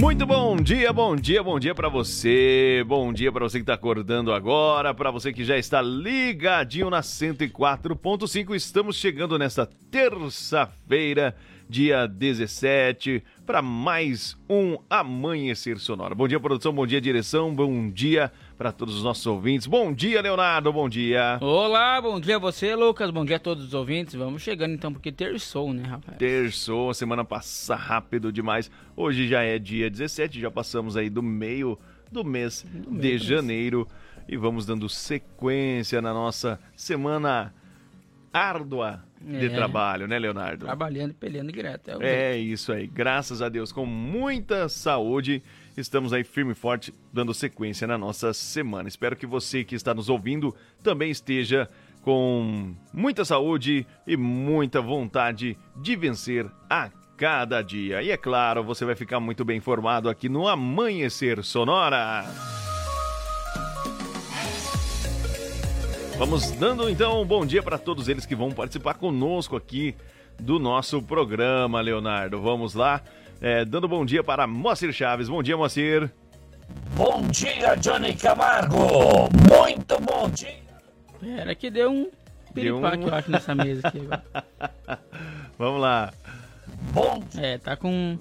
Muito bom dia, bom dia, bom dia para você. Bom dia para você que tá acordando agora, para você que já está ligadinho na 104.5. Estamos chegando nesta terça-feira, dia 17, para mais um Amanhecer Sonora. Bom dia, produção, bom dia, direção, bom dia para todos os nossos ouvintes. Bom dia, Leonardo, bom dia. Olá, bom dia a você, Lucas, bom dia a todos os ouvintes. Vamos chegando então, porque terçou, né, rapaz? Terçou, a semana passa rápido demais. Hoje já é dia 17, já passamos aí do meio do mês Do de mês. janeiro e vamos dando sequência na nossa semana árdua de É. trabalho, né, Leonardo? Trabalhando e peleando direto. É. É isso aí. Graças a Deus, com muita saúde, estamos aí firme e forte, dando sequência na nossa semana. Espero que você que está nos ouvindo também esteja com muita saúde e muita vontade de vencer a cada dia. E é claro, você vai ficar muito bem informado aqui no Amanhecer Sonora. Vamos dando então um bom dia para todos eles que vão participar conosco aqui do nosso programa, Leonardo. Vamos lá, é, dando bom dia para Moacir Chaves. Bom dia, Moacir. Bom dia, Johnny Camargo! Muito bom dia! Pera que deu um Deu piripaque, um- eu acho, nessa mesa aqui agora. Vamos lá. Bom É, tá com,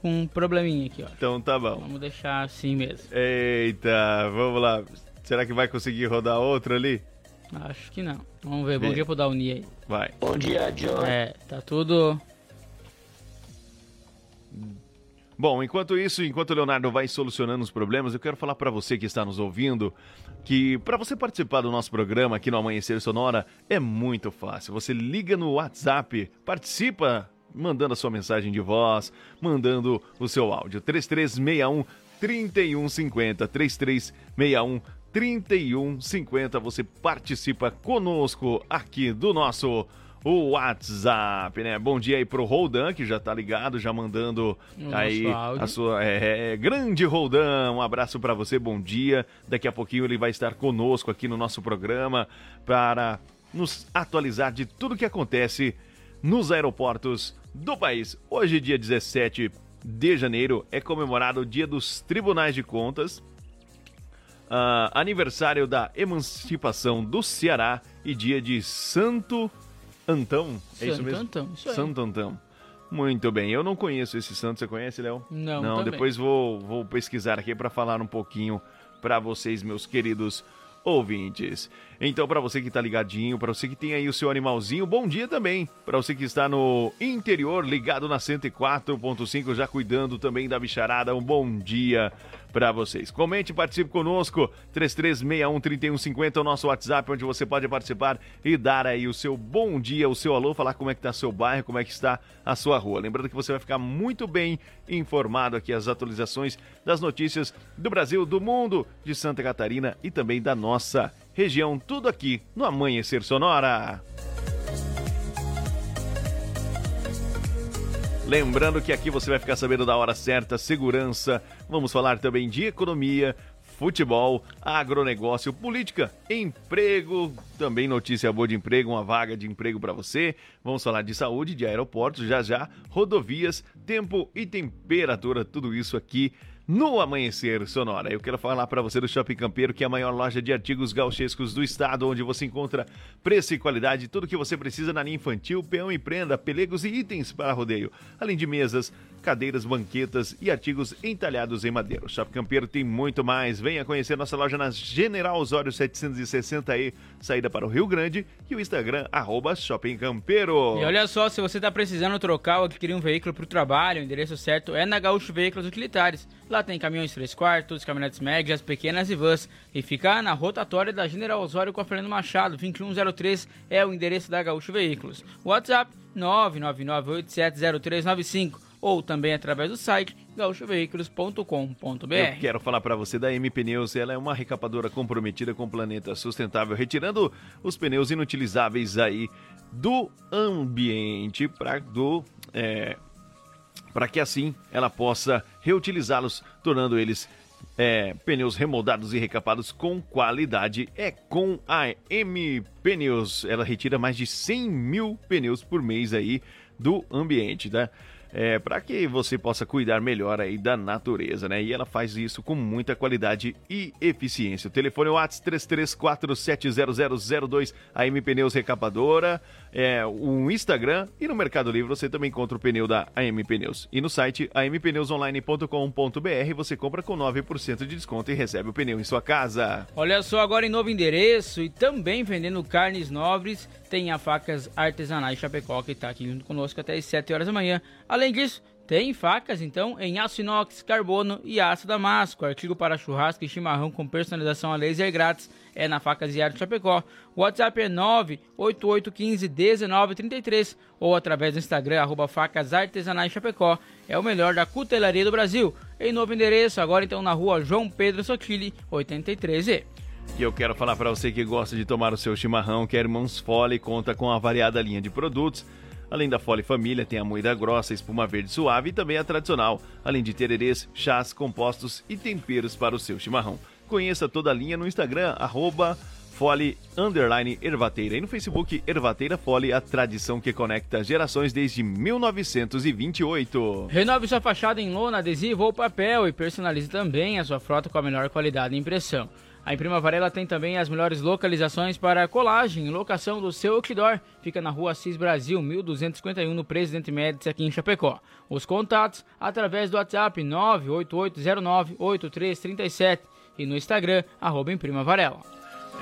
com um probleminha aqui, ó. Então tá bom. Vamos deixar assim mesmo. Eita, vamos lá. Será que vai conseguir rodar outra ali? Acho que não. Vamos ver. Bom Vê. dia pro Dauni aí. Vai. Bom dia, Johnny. É, tá tudo. Bom, enquanto isso, enquanto o Leonardo vai solucionando os problemas, eu quero falar para você que está nos ouvindo que para você participar do nosso programa aqui no Amanhecer Sonora é muito fácil. Você liga no WhatsApp, participa mandando a sua mensagem de voz, mandando o seu áudio. 3361 3150 3361 3150. Você participa conosco aqui do nosso o WhatsApp, né? Bom dia aí pro Roldan, que já tá ligado, já mandando aí áudio. a sua é, é, grande Roldan. Um abraço para você, bom dia. Daqui a pouquinho ele vai estar conosco aqui no nosso programa para nos atualizar de tudo que acontece nos aeroportos do país. Hoje, dia 17 de janeiro, é comemorado o Dia dos Tribunais de Contas, ah, aniversário da emancipação do Ceará e dia de Santo Antão. É isso mesmo? Antão, isso aí. Santo Antão. Muito bem. Eu não conheço esse santo. Você conhece, Léo? Não, Não, também. depois vou, vou pesquisar aqui para falar um pouquinho para vocês, meus queridos ouvintes. Então, para você que tá ligadinho, para você que tem aí o seu animalzinho, bom dia também. Para você que está no interior, ligado na 104.5, já cuidando também da bicharada, um bom dia para vocês. Comente, participe conosco, 33613150 é o nosso WhatsApp, onde você pode participar e dar aí o seu bom dia, o seu alô, falar como é que tá seu bairro, como é que está a sua rua. Lembrando que você vai ficar muito bem informado aqui as atualizações das notícias do Brasil, do mundo, de Santa Catarina e também da nossa região, tudo aqui no Amanhecer Sonora. Lembrando que aqui você vai ficar sabendo da hora certa, segurança. Vamos falar também de economia, futebol, agronegócio, política, emprego, também notícia boa de emprego, uma vaga de emprego para você. Vamos falar de saúde, de aeroportos, já já, rodovias, tempo e temperatura, tudo isso aqui no Amanhecer Sonora. Eu quero falar para você do Shopping Campeiro, que é a maior loja de artigos gauchescos do estado, onde você encontra preço e qualidade, tudo que você precisa na linha infantil, peão e prenda, pelegos e itens para rodeio, além de mesas, cadeiras, banquetas e artigos entalhados em madeira. O Shopping Campeiro tem muito mais. Venha conhecer nossa loja na General Osório 760E, saída para o Rio Grande, e o Instagram, arroba Shopping Campeiro. E olha só, se você tá precisando trocar ou adquirir um veículo pro trabalho, o endereço certo é na Gaúcho Veículos Utilitares. Lá tem caminhões 3 quartos, caminhonetes médias, pequenas e vans. E fica na rotatória da General Osório com a Fernando Machado, 2103 é o endereço da Gaúcho Veículos. WhatsApp 999870395 ou também através do site gaúchoveículos.com.br. Eu quero falar para você da M Pneus. Ela é uma recapadora comprometida com o planeta sustentável, retirando os pneus inutilizáveis aí do ambiente para do é, para que assim ela possa reutilizá-los, tornando eles é, pneus remoldados e recapados com qualidade. É com a M Pneus. Ela retira mais de 100 mil pneus por mês aí do ambiente, tá? É, para que você possa cuidar melhor aí da natureza, né? E ela faz isso com muita qualidade e eficiência. O telefone é o WhatsApp 33470002, a M Pneus Recapadora, é, o Instagram e no Mercado Livre você também encontra o pneu da AM Pneus. E no site ampneusonline.com.br você compra com 9% de desconto e recebe o pneu em sua casa. Olha só, agora em novo endereço e também vendendo carnes nobres, tem a Facas Artesanais Chapecó que está aqui junto conosco até as 7 horas da manhã. Além disso, tem facas, então, em aço inox, carbono e aço damasco. Artigo para churrasco e chimarrão com personalização a laser grátis é na Facas e Arte Chapecó. O WhatsApp é 988151933 ou através do Instagram, arroba Facas Artesanais Chapecó. É o melhor da cutelaria do Brasil. Em novo endereço, agora então na rua João Pedro Sotile, 83E. E eu quero falar para você que gosta de tomar o seu chimarrão que a Irmãos Fole conta com a variada linha de produtos Além da Fole Família, tem a moída grossa, espuma verde suave e também a tradicional, além de tererês, chás, compostos e temperos para o seu chimarrão. Conheça toda a linha no Instagram, arroba Fole Underline Ervateira e no Facebook Ervateira Fole, a tradição que conecta gerações desde 1928. Renove sua fachada em lona, adesivo ou papel e personalize também a sua frota com a melhor qualidade de impressão. A Imprima Varela tem também as melhores localizações para colagem e locação do seu outdoor. Fica na rua Assis Brasil, 1251, no Presidente Médici, aqui em Chapecó. Os contatos através do WhatsApp 988098337 e no Instagram, arroba Imprima Varela.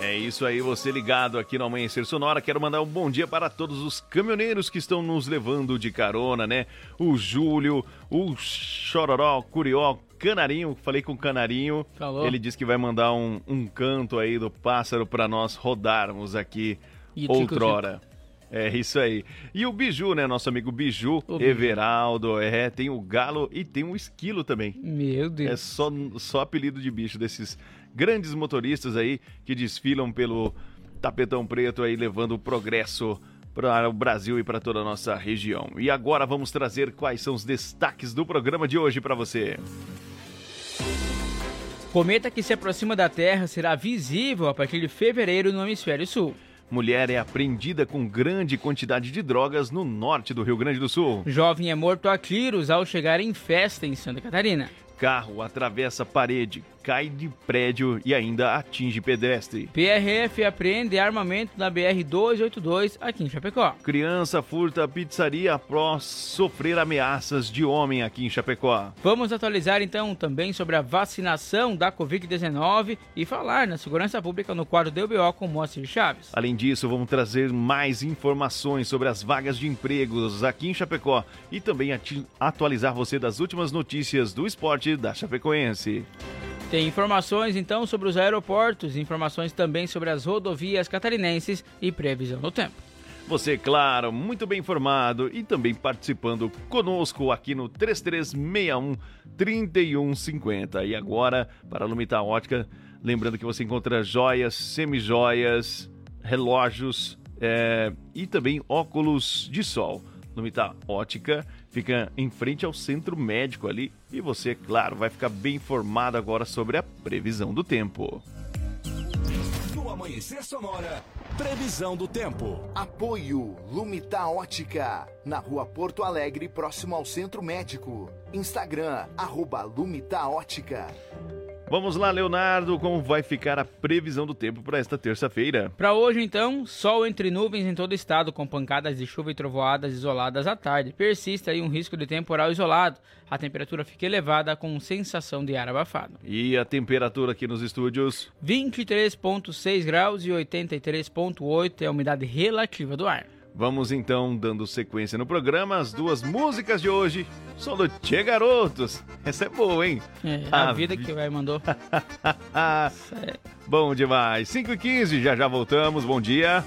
É isso aí, você ligado aqui no Amanhecer Sonora. Quero mandar um bom dia para todos os caminhoneiros que estão nos levando de carona, né? O Júlio, o Chororó, Curió, Canarinho, falei com o Canarinho. Falou. Ele disse que vai mandar um, um canto aí do pássaro para nós rodarmos aqui e outrora. Tico, É isso aí. E o Biju, né? Nosso amigo Biju, o Everaldo, é, tem o galo e tem o esquilo também. Meu Deus. É só, só apelido de bicho desses grandes motoristas aí que desfilam pelo tapetão preto aí, levando o progresso para o Brasil e para toda a nossa região. E agora vamos trazer quais são os destaques do programa de hoje para você. Cometa que se aproxima da Terra será visível a partir de fevereiro no hemisfério sul. Mulher é apreendida com grande quantidade de drogas no norte do Rio Grande do Sul. Jovem é morto a tiros ao chegar em festa em Santa Catarina. Carro atravessa parede, cai de prédio e ainda atinge pedestre. PRF apreende armamento na BR-282 aqui em Chapecó. Criança furta pizzaria após sofrer ameaças de homem aqui em Chapecó. Vamos atualizar então também sobre a vacinação da Covid-19 e falar na segurança pública no quadro DBO com Moacir Chaves. Além disso, vamos trazer mais informações sobre as vagas de empregos aqui em Chapecó e também atualizar você das últimas notícias do esporte da Chapecoense. Tem informações então sobre os aeroportos, informações também sobre as rodovias catarinenses e previsão do tempo. Você, claro, muito bem informado e também participando conosco aqui no 3361 3150. E agora, para a Lumita Ótica, lembrando que você encontra joias, semijoias, relógios é, e também óculos de sol. Lumita Ótica fica em frente ao centro médico ali e você, claro, vai ficar bem informado agora sobre a previsão do tempo. No Amanhecer Sonora, previsão do tempo. Apoio Lumita Ótica, na rua Porto Alegre, próximo ao centro médico. Instagram, arroba Lumita Ótica. Vamos lá, Leonardo, como vai ficar a previsão do tempo para esta terça-feira? Para hoje, então, sol entre nuvens em todo o estado, com pancadas de chuva e trovoadas isoladas à tarde. Persiste aí um risco de temporal isolado. A temperatura fica elevada com sensação de ar abafado. E a temperatura aqui nos estúdios? 23,6 graus e 83,8 é a umidade relativa do ar. Vamos então dando sequência no programa. As duas músicas de hoje são do Tchê Garotos. Essa é boa, hein? É, a, a vida vi... que vai mandou. é. Bom demais. 5 e 15 já já voltamos. Bom dia.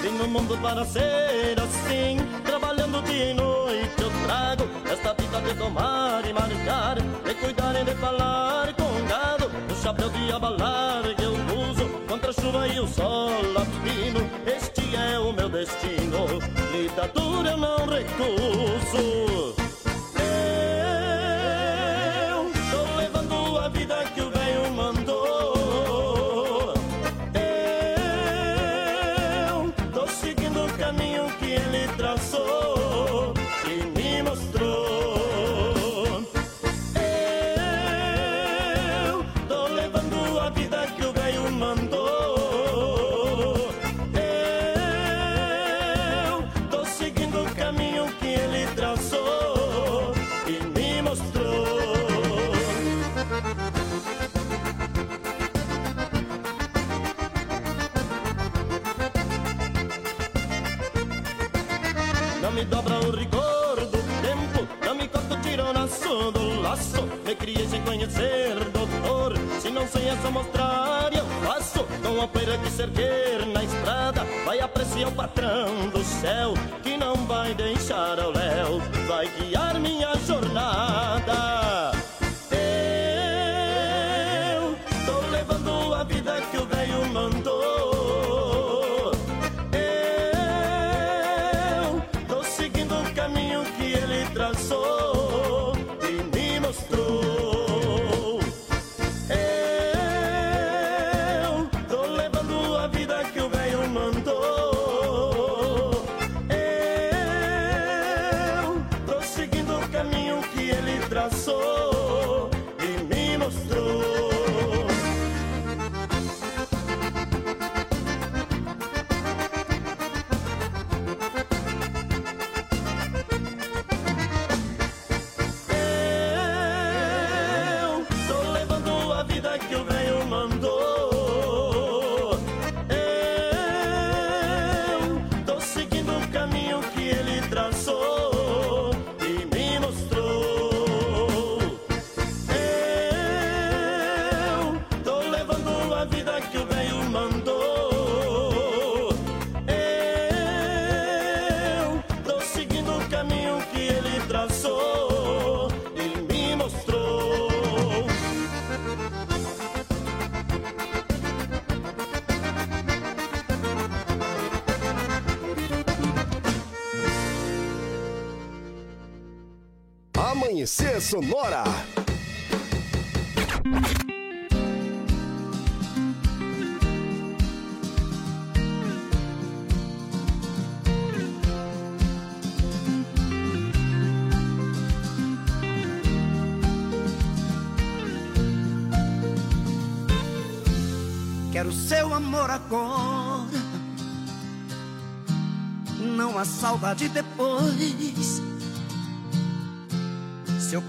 Tem no mundo para ser assim, trabalhando dia e noite gosta de tomar e marcar, de cuidar e de falar com gado. O chapéu de abalar que eu uso contra a chuva e o sol latino. Este é o meu destino, literatura eu não recuso. Sonora.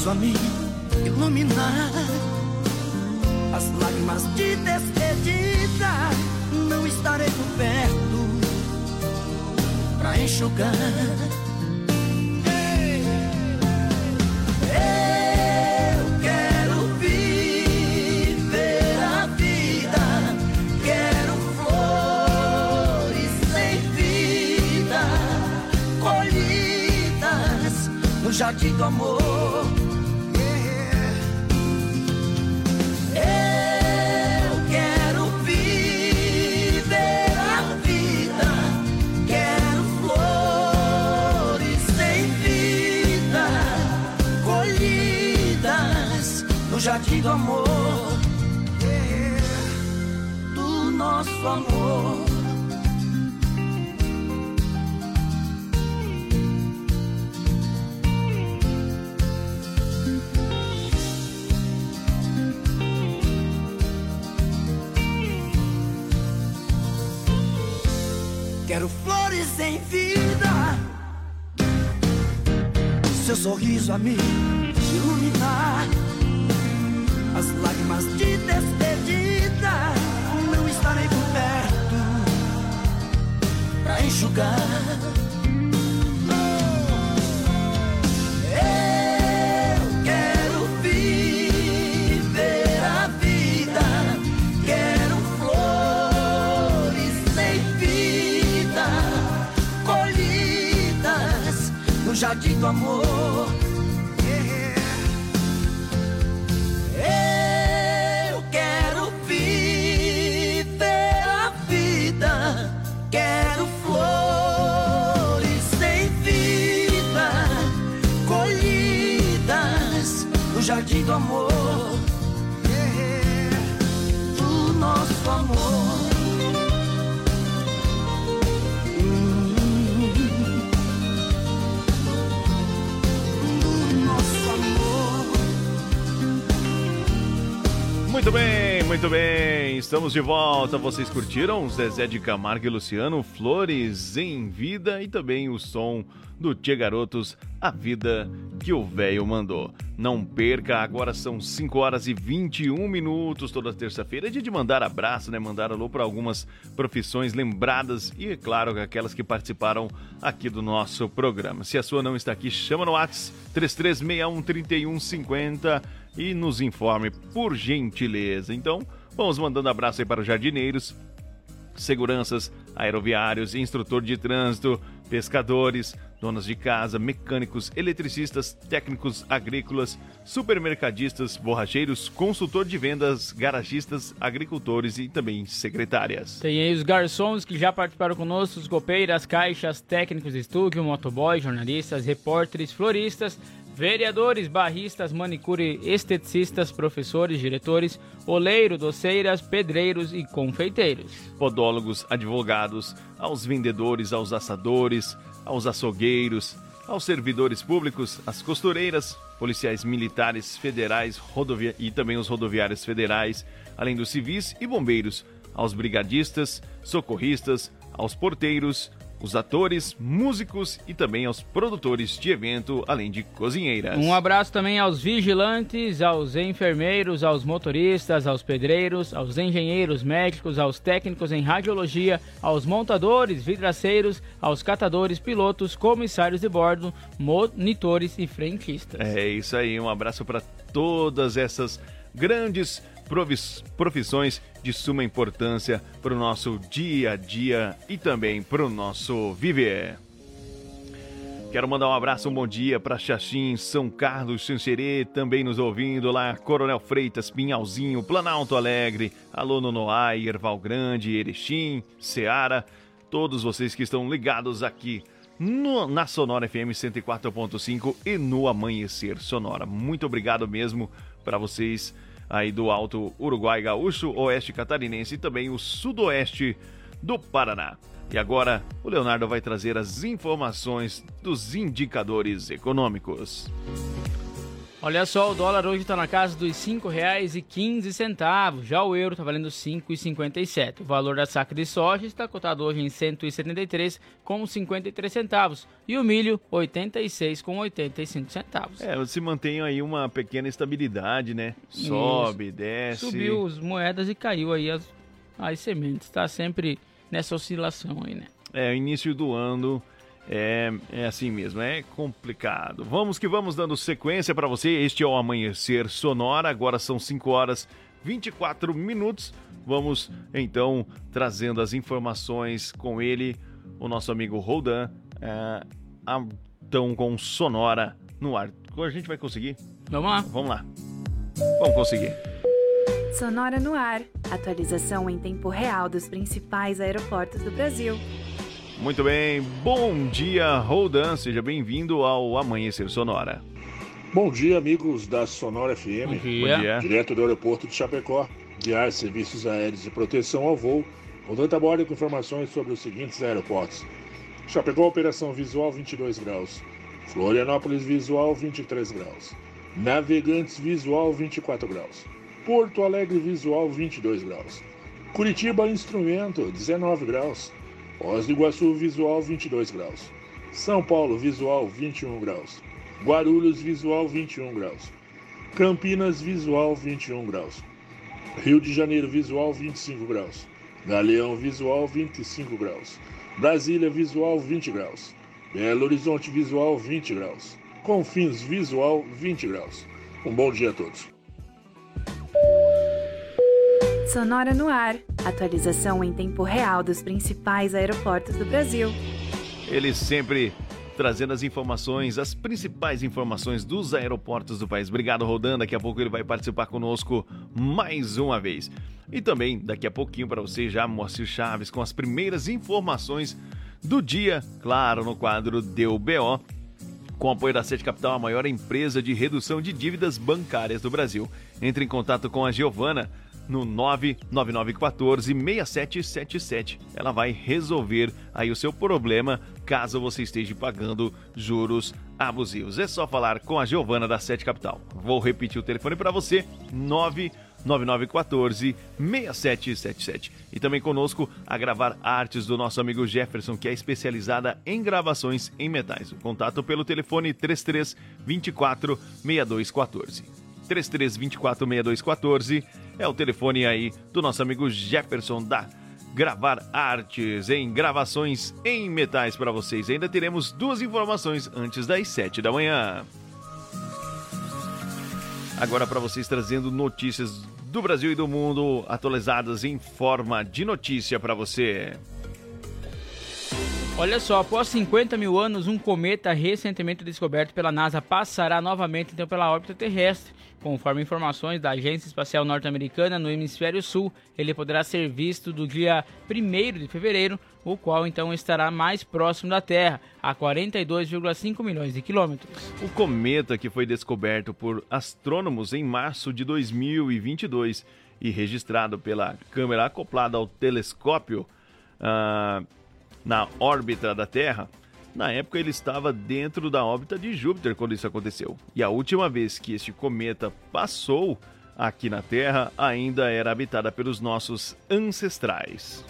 Sorriso a me iluminar. As lágrimas de despedida, não estarei por perto pra enxugar. jardim do amor. Do amor, do nosso amor. Quero flores em vida, seu sorriso a me iluminar. De despedida não estarei por perto pra enxugar. Eu quero viver a vida, quero flores sem vida, colhidas no jardim do amor. Muito bem. Estamos de volta. Vocês curtiram Zezé de Camargo e Luciano, Flores em Vida e também o som do Tia Garotos, A Vida que o Velho Mandou. Não perca, agora são 5 horas e 21 minutos toda terça-feira. É dia de mandar abraço, né? Mandar alô para algumas profissões lembradas e, é claro, aquelas que participaram aqui do nosso programa. Se a sua não está aqui, chama no WhatsApp 3361 3150 e nos informe, por gentileza. Então, vamos mandando abraço aí para os jardineiros, seguranças, aeroviários, instrutor de trânsito, pescadores, donas de casa, mecânicos, eletricistas, técnicos agrícolas, supermercadistas, borracheiros, consultor de vendas, garagistas, agricultores e também secretárias. Tem aí os garçons que já participaram conosco, os copeiras, caixas, técnicos de estúdio, motoboy, jornalistas, repórteres, floristas, vereadores, barristas, manicure, esteticistas, professores, diretores, oleiro, doceiras, pedreiros e confeiteiros. podólogos, advogados, aos vendedores, aos assadores, aos açougueiros, aos servidores públicos, às costureiras, policiais militares federais rodovia... e também os rodoviários federais, além dos civis e bombeiros, aos brigadistas, socorristas, aos porteiros, os atores, músicos e também aos produtores de evento, além de cozinheiras. Um abraço também aos vigilantes, aos enfermeiros, aos motoristas, aos pedreiros, aos engenheiros, médicos, aos técnicos em radiologia, aos montadores, vidraceiros, aos catadores, pilotos, comissários de bordo, monitores e frentistas. É isso aí, um abraço para todas essas grandes profissões de suma importância para o nosso dia a dia e também para o nosso viver. Quero mandar um abraço, um bom dia para Xaxim, São Carlos, Xanxerê, também nos ouvindo lá, Coronel Freitas, Pinhalzinho, Planalto Alegre, Alô Nonoai, Erval Grande, Erechim, Seara, todos vocês que estão ligados aqui no- na Sonora FM 104.5 e no Amanhecer Sonora. Muito obrigado mesmo para vocês aí do Alto Uruguai Gaúcho, Oeste Catarinense e também o Sudoeste do Paraná. E agora o Leonardo vai trazer as informações dos indicadores econômicos. Olha só, o dólar hoje está na casa dos R$ 5,15. Já o euro está valendo R$ 5,57. O valor da saca de soja está cotado hoje em R$ 173,53 centavos. E o milho, R$ 86,85 centavos. É, se mantém aí uma pequena estabilidade, né? Sobe, desce. Subiu as moedas e caiu aí as, as sementes. Está sempre nessa oscilação aí, né? É, o início do ano é, é assim mesmo, é complicado. Vamos que vamos dando sequência para você. Este é o Amanhecer Sonora. Agora são 5 horas 24 minutos. Vamos então trazendo as informações com ele, o nosso amigo Roldan. É, a- então com Sonora no ar. A gente vai conseguir? Vamos lá. Vamos lá. Vamos conseguir. Sonora no ar. Atualização em tempo real dos principais aeroportos do Brasil. Muito bem, bom dia, Roldan. Seja bem-vindo ao Amanhecer Sonora. Bom dia, amigos da Sonora FM. Bom dia. Bom dia. Direto do aeroporto de Chapecó, guiar serviços aéreos de proteção ao voo, rodando a bordo com informações sobre os seguintes aeroportos. Chapecó, operação visual 22 graus. Florianópolis, visual 23 graus. Navegantes, visual 24 graus. Porto Alegre, visual 22 graus. Curitiba, instrumento 19 graus. Foz do Iguaçu, visual 22 graus. São Paulo, visual 21 graus. Guarulhos Visual 21 graus. Campinas Visual 21 graus. Rio de Janeiro Visual 25 graus. Galeão Visual 25 graus. Brasília Visual 20 graus. Belo Horizonte Visual 20 graus. Confins Visual 20 graus. Um bom dia a todos. Sonora no ar. Atualização em tempo real dos principais aeroportos do Brasil. Ele sempre trazendo as informações, as principais informações dos aeroportos do país. Obrigado, Rodan. Daqui a pouco ele vai participar conosco mais uma vez. E também, daqui a pouquinho, para você já, Moacir Chaves, com as primeiras informações do dia, claro, no quadro Deu BO. Com apoio da Sete Capital, a maior empresa de redução de dívidas bancárias do Brasil. Entre em contato com a Giovana no 99914 6777. Ela vai resolver aí o seu problema caso você esteja pagando juros abusivos. É só falar com a Giovana da Sete Capital. Vou repetir o telefone para você: 99914 6777. E também conosco a gravar artes do nosso amigo Jefferson, que é especializada em gravações em metais. O contato pelo telefone 33 24 6214. 33246214 é o telefone aí do nosso amigo Jefferson da Gravar Artes em gravações em metais para vocês. Ainda teremos duas informações antes das 7 da manhã. Agora para vocês trazendo notícias do Brasil e do mundo atualizadas em forma de notícia para você. Olha só, após 50 mil anos, um cometa recentemente descoberto pela NASA passará novamente então pela órbita terrestre. Conforme informações da Agência Espacial Norte-Americana no Hemisfério Sul, ele poderá ser visto do dia 1 de fevereiro, o qual então estará mais próximo da Terra, a 42,5 milhões de quilômetros. O cometa que foi descoberto por astrônomos em março de 2022 e registrado pela câmera acoplada ao telescópio uh, na órbita da Terra na época ele estava dentro da órbita de Júpiter quando isso aconteceu. E a última vez que este cometa passou aqui na Terra ainda era habitada pelos nossos ancestrais.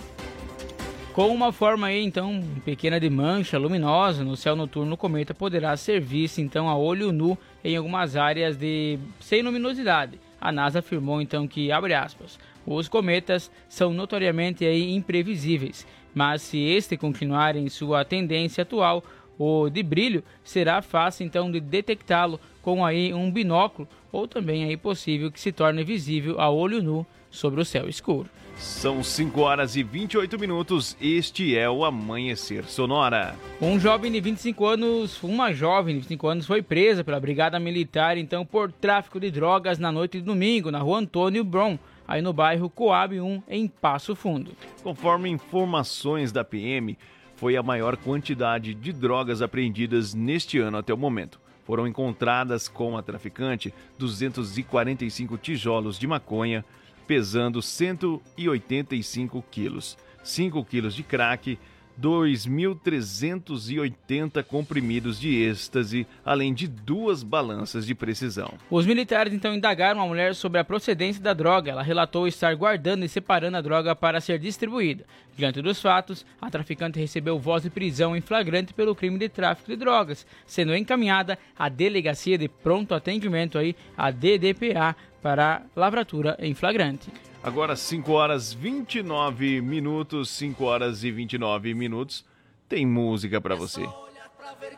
Com uma forma aí, então pequena de mancha luminosa no céu noturno, o cometa poderá ser visto então a olho nu em algumas áreas de sem luminosidade. A NASA afirmou então que, abre aspas, os cometas são notoriamente aí imprevisíveis mas se este continuar em sua tendência atual, o de brilho, será fácil então de detectá-lo com aí um binóculo ou também aí possível que se torne visível a olho nu sobre o céu escuro. São 5 horas e 28 minutos. Este é o Amanhecer Sonora. Um jovem de 25 anos, uma jovem de 25 anos foi presa pela Brigada Militar então por tráfico de drogas na noite de domingo na rua Antônio Bron, aí no bairro Coab 1, em Passo Fundo. Conforme informações da PM, foi a maior quantidade de drogas apreendidas neste ano até o momento. Foram encontradas com a traficante 245 tijolos de maconha, pesando 185 quilos, 5 quilos de crack 2.380 comprimidos de êxtase, além de duas balanças de precisão. Os militares então indagaram a mulher sobre a procedência da droga. Ela relatou estar guardando e separando a droga para ser distribuída. Diante dos fatos, a traficante recebeu voz de prisão em flagrante pelo crime de tráfico de drogas, sendo encaminhada à Delegacia de Pronto Atendimento aí, a DDPA, para lavratura em flagrante. Agora 5 horas 29 minutos, 5 horas e 29 minutos. Tem música para você.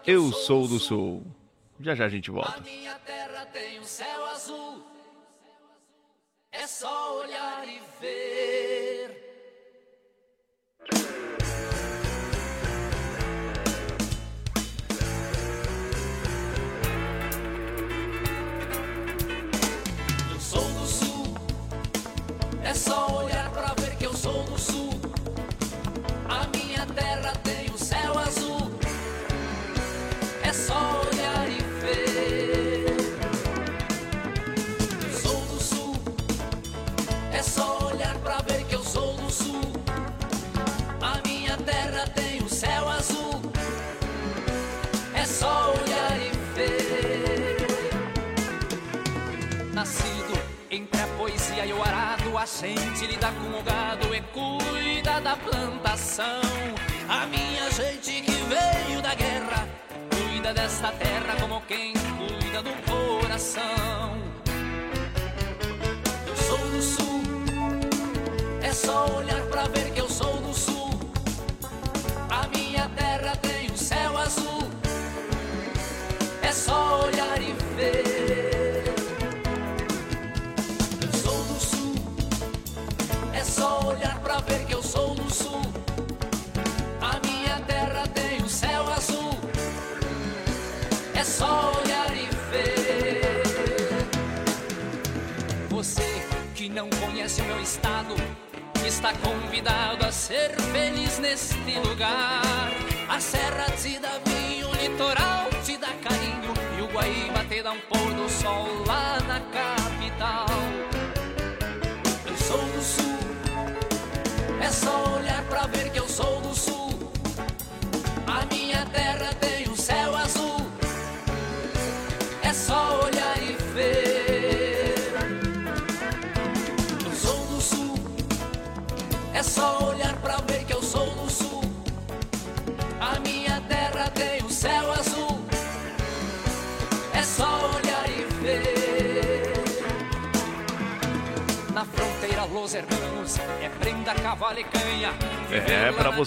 Eu sou do Sul. Já já a gente volta. A minha terra tem um céu azul. É só olhar e ver.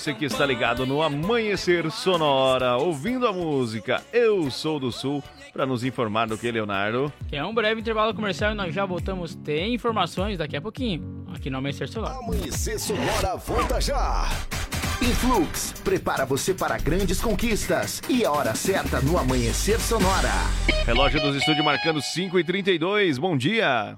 Você que está ligado no Amanhecer Sonora, ouvindo a música Eu Sou do Sul, pra nos informar do que, Leonardo? Que é um breve intervalo comercial e nós já voltamos. Tem informações daqui a pouquinho, aqui no Amanhecer Solar. Amanhecer Sonora volta já. Influx prepara você para grandes conquistas e a hora certa no Amanhecer Sonora. Relógio dos estúdios marcando 5h32, bom dia!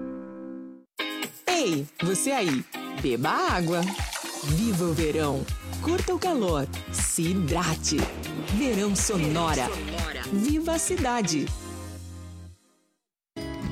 Ei, você aí, beba água. Viva o verão. Curta o calor. Se hidrate. Verão Sonora. Viva a cidade.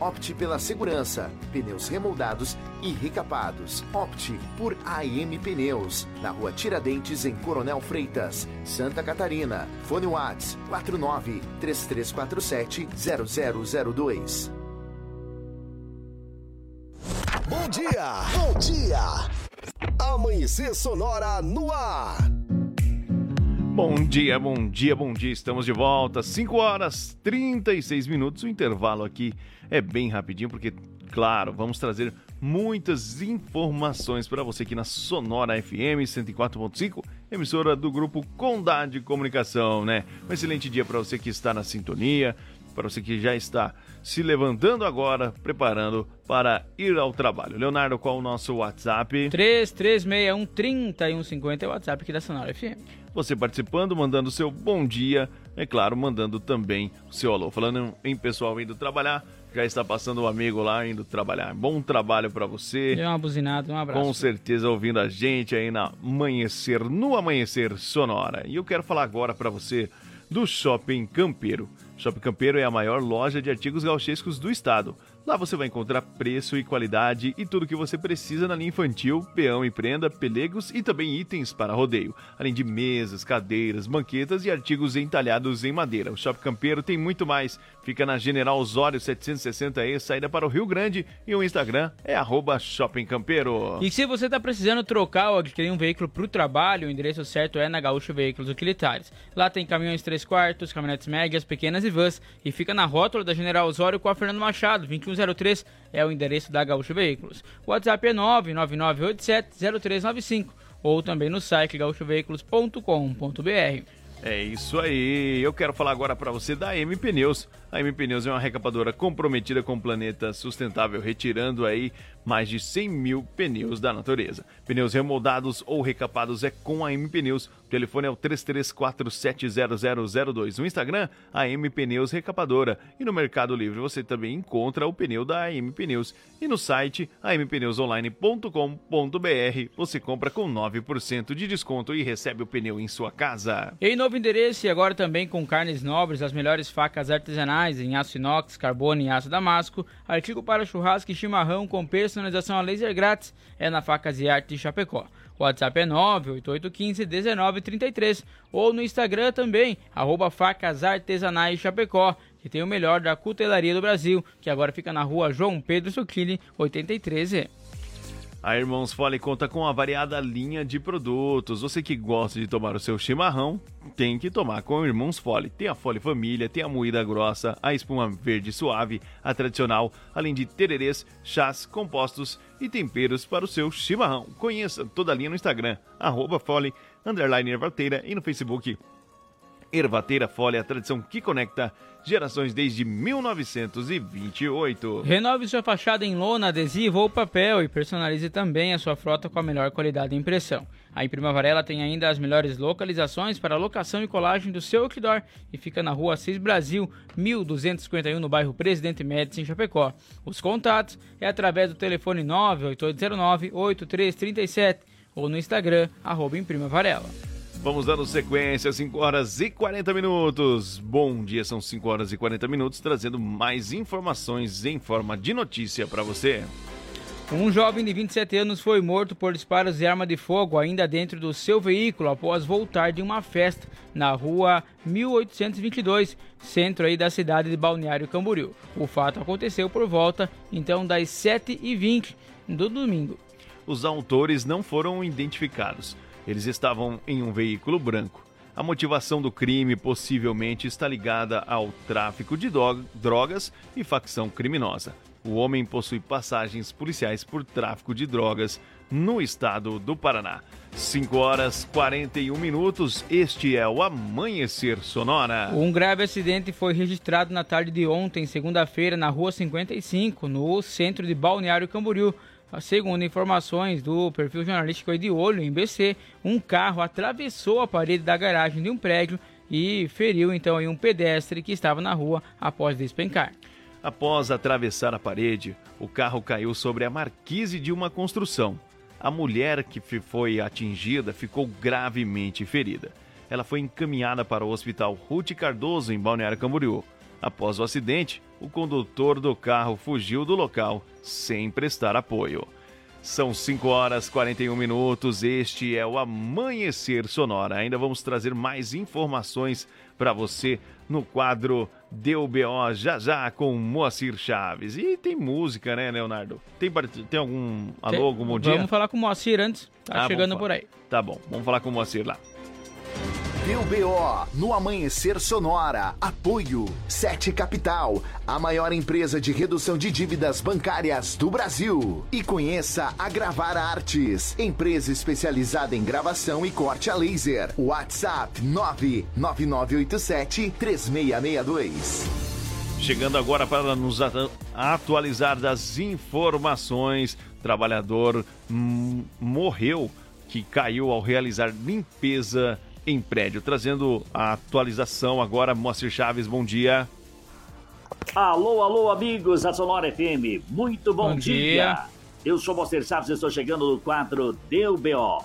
Opte pela segurança, pneus remoldados e recapados. Opte por AM Pneus, na rua Tiradentes, em Coronel Freitas, Santa Catarina. Fone Whats 49 3347 0002. Bom dia! Bom dia! Amanhecer Sonora no ar! Bom dia, bom dia, bom dia. Estamos de volta. 5 horas 36 minutos. O intervalo aqui é bem rapidinho, porque, claro, vamos trazer muitas informações para você aqui na Sonora FM 104.5, emissora do grupo Condade Comunicação, né? Um excelente dia para você que está na sintonia, para você que já está se levantando agora, preparando para ir ao trabalho. Leonardo, qual o nosso WhatsApp? 3361 3150 é o WhatsApp aqui da Sonora FM. Você participando, mandando seu bom dia, é claro, mandando também o seu alô. Falando em pessoal indo trabalhar, já está passando o um amigo lá indo trabalhar. Bom trabalho para você. Deu uma buzinada, um abraço. Com certeza ouvindo a gente aí na amanhecer, no amanhecer sonora. E eu quero falar agora para você do Shopping Campeiro. Shopping Campeiro é a maior loja de artigos gauchescos do estado. Lá você vai encontrar preço e qualidade e tudo o que você precisa na linha infantil, peão e prenda, pelegos e também itens para rodeio, além de mesas, cadeiras, banquetas e artigos entalhados em madeira. O Shopping Campeiro tem muito mais. Fica na General Osório 760E, saída para o Rio Grande e o Instagram é arroba Shopping Campeiro. E se você está precisando trocar ou adquirir um veículo para o trabalho, o endereço certo é na Gaúcho Veículos Utilitários. Lá tem caminhões 3 quartos, caminhonetes médias, pequenas e vans e fica na rótula da General Osório com a Fernando Machado, 21 0103 é o endereço da Gaúcho Veículos. O WhatsApp é 999870395 ou também no site gaúchoveículos.com.br. É isso aí. Eu quero falar agora para você da M Pneus. A M Pneus é uma recapadora comprometida com o planeta sustentável, retirando aí mais de 100 mil pneus da natureza. Pneus remoldados ou recapados é com a M Pneus. O telefone é o 33470002. No Instagram, a M Pneus Recapadora. E no Mercado Livre você também encontra o pneu da M Pneus. E no site ampneusonline.com.br você compra com 9% de desconto e recebe o pneu em sua casa. Em novo endereço e agora também com carnes nobres, as melhores facas artesanais em aço inox, carbono e aço damasco, artigo para churrasco e chimarrão com personalização a laser grátis é na Facas e Arte de Chapecó. O WhatsApp é 988151933 ou no Instagram também, arroba Facas Artesanais Chapecó, que tem o melhor da cutelaria do Brasil, que agora fica na rua João Pedro Suquini, 83E. A Irmãos Fole conta com uma variada linha de produtos. Você que gosta de tomar o seu chimarrão, tem que tomar com Irmãos Fole. Tem a Fole Família, tem a moída grossa, a espuma verde suave, a tradicional, além de tererês, chás, compostos e temperos para o seu chimarrão. Conheça toda a linha no Instagram, arroba Fole, underline e no Facebook Ervateira Fole, a tradição que conecta gerações desde 1928. Renove sua fachada em lona, adesivo ou papel e personalize também a sua frota com a melhor qualidade de impressão. A Imprima Varela tem ainda as melhores localizações para locação e colagem do seu outdoor e fica na rua 6 Brasil, 1251 no bairro Presidente Médici, em Chapecó. Os contatos é através do telefone 98809-8337 ou no Instagram, arroba Imprima Varela. Vamos dando sequência, 5 horas e 40 minutos. Bom dia, são 5 horas e 40 minutos, trazendo mais informações em forma de notícia para você. Um jovem de 27 anos foi morto por disparos de arma de fogo ainda dentro do seu veículo após voltar de uma festa na rua 1822, centro aí da cidade de Balneário Camboriú. O fato aconteceu por volta então das 7h20 do domingo. Os autores não foram identificados. Eles estavam em um veículo branco. A motivação do crime possivelmente está ligada ao tráfico de drogas e facção criminosa. O homem possui passagens policiais por tráfico de drogas no estado do Paraná. 5 horas 41 minutos, este é o Amanhecer Sonora. Um grave acidente foi registrado na tarde de ontem, segunda-feira, na rua 55, no centro de Balneário Camboriú. Segundo informações do perfil jornalístico de Olho, em BC, um carro atravessou a parede da garagem de um prédio e feriu então um pedestre que estava na rua após despencar. Após atravessar a parede, o carro caiu sobre a marquise de uma construção. A mulher que foi atingida ficou gravemente ferida. Ela foi encaminhada para o Hospital Ruth Cardoso, em Balneário Camboriú. Após o acidente, o condutor do carro fugiu do local sem prestar apoio. São 5 horas e 41 minutos. Este é o Amanhecer Sonora. Ainda vamos trazer mais informações para você no quadro Deu BO já já com Moacir Chaves. E tem música, né, Leonardo? Tem, tem algum alô, algum bom dia? Vamos falar com o Moacir antes. Tá ah, chegando por aí. Tá bom, vamos falar com o Moacir lá. Deu BO no Amanhecer Sonora. Apoio Sete Capital, a maior empresa de redução de dívidas bancárias do Brasil. E conheça a Gravar Artes, empresa especializada em gravação e corte a laser. WhatsApp 99987 3662. Chegando agora para nos atualizar das informações, trabalhador morreu que caiu ao realizar limpeza em prédio. Trazendo a atualização agora, Moacir Chaves, bom dia. Alô, alô, amigos da Sonora FM, muito bom, bom dia. dia. Eu sou Moacir Chaves e estou chegando no quadro Deu BO.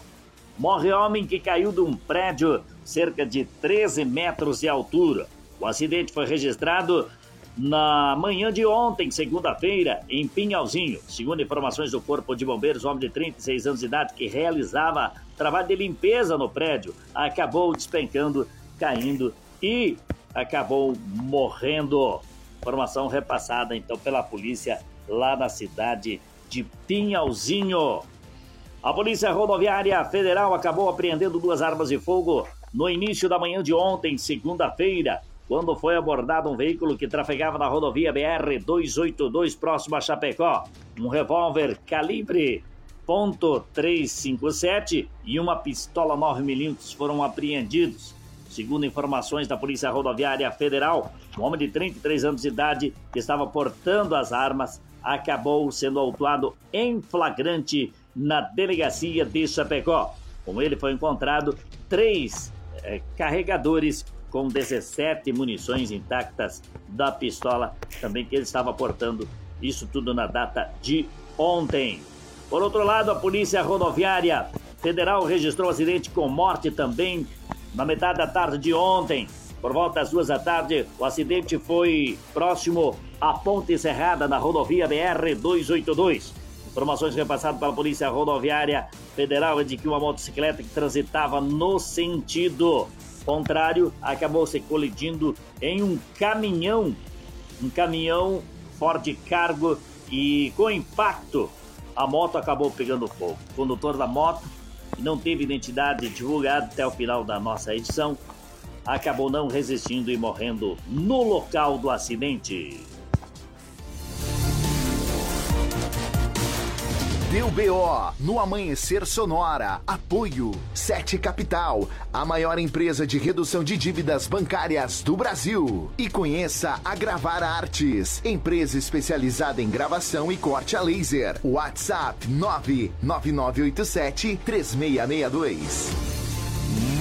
Morre homem que caiu de um prédio cerca de 13 metros de altura. O acidente foi registrado na manhã de ontem, segunda-feira, em Pinhalzinho. Segundo informações do Corpo de Bombeiros, homem de 36 anos de idade que realizava trabalho de limpeza no prédio acabou despencando, caindo e acabou morrendo. Informação repassada então pela polícia lá na cidade de Pinhalzinho. A Polícia Rodoviária Federal acabou apreendendo duas armas de fogo no início da manhã de ontem, segunda-feira, quando foi abordado um veículo que trafegava na rodovia BR-282 próximo a Chapecó. Um revólver calibre .357 e uma pistola 9mm foram apreendidos. Segundo informações da Polícia Rodoviária Federal, um homem de 33 anos de idade que estava portando as armas acabou sendo autuado em flagrante na delegacia de Chapecó. Com ele foi encontrado três é, carregadores com 17 munições intactas da pistola, também que ele estava portando. Isso tudo na data de ontem. Por outro lado, a Polícia Rodoviária Federal registrou acidente com morte também na metade da tarde de ontem. Por volta das duas da tarde, o acidente foi próximo à Ponte Serrada, na rodovia BR-282. Informações repassadas pela Polícia Rodoviária Federal é de que uma motocicleta que transitava no sentido contrário acabou se colidindo em um caminhão, um caminhão Ford Cargo e com impacto a moto acabou pegando fogo. O condutor da moto, que não teve identidade divulgada até o final da nossa edição, acabou não resistindo e morrendo no local do acidente. Deu BO no Amanhecer Sonora. Apoio Sete Capital, a maior empresa de redução de dívidas bancárias do Brasil. E conheça a Gravar Artes, empresa especializada em gravação e corte a laser. WhatsApp 99987 3662.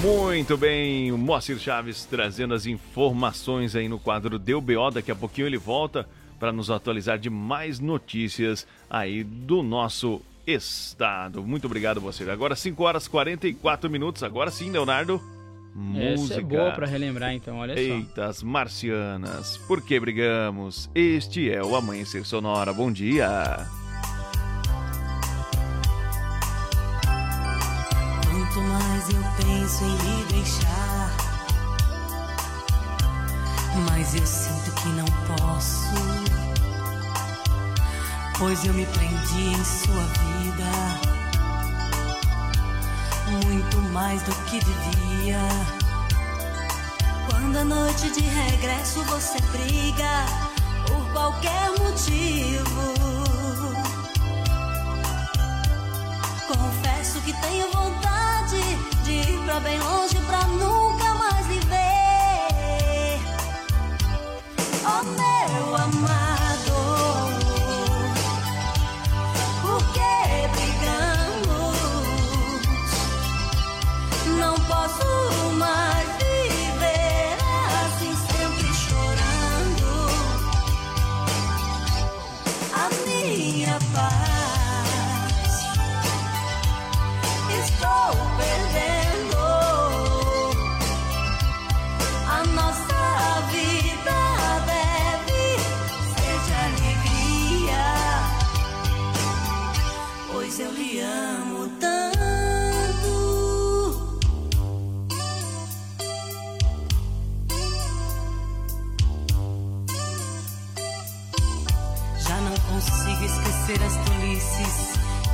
Muito bem, o Moacir Chaves trazendo as informações aí no quadro Deu BO. Daqui a pouquinho ele volta para nos atualizar de mais notícias aí do nosso estado. Muito obrigado você. Agora 5 horas 44 minutos. Agora sim, Leonardo. Música. Essa é boa para relembrar então, olha Eitas, só. Eitas marcianas, por que brigamos? Este é o Amanhecer Sonora. Bom dia. Quanto mais eu penso em me deixar, mas eu sinto que não posso pois eu me prendi em sua vida. muito mais do que devia. Quando a noite de regresso você briga por qualquer motivo. Confesso que tenho vontade de ir pra bem longe pra nunca Oh meu amado,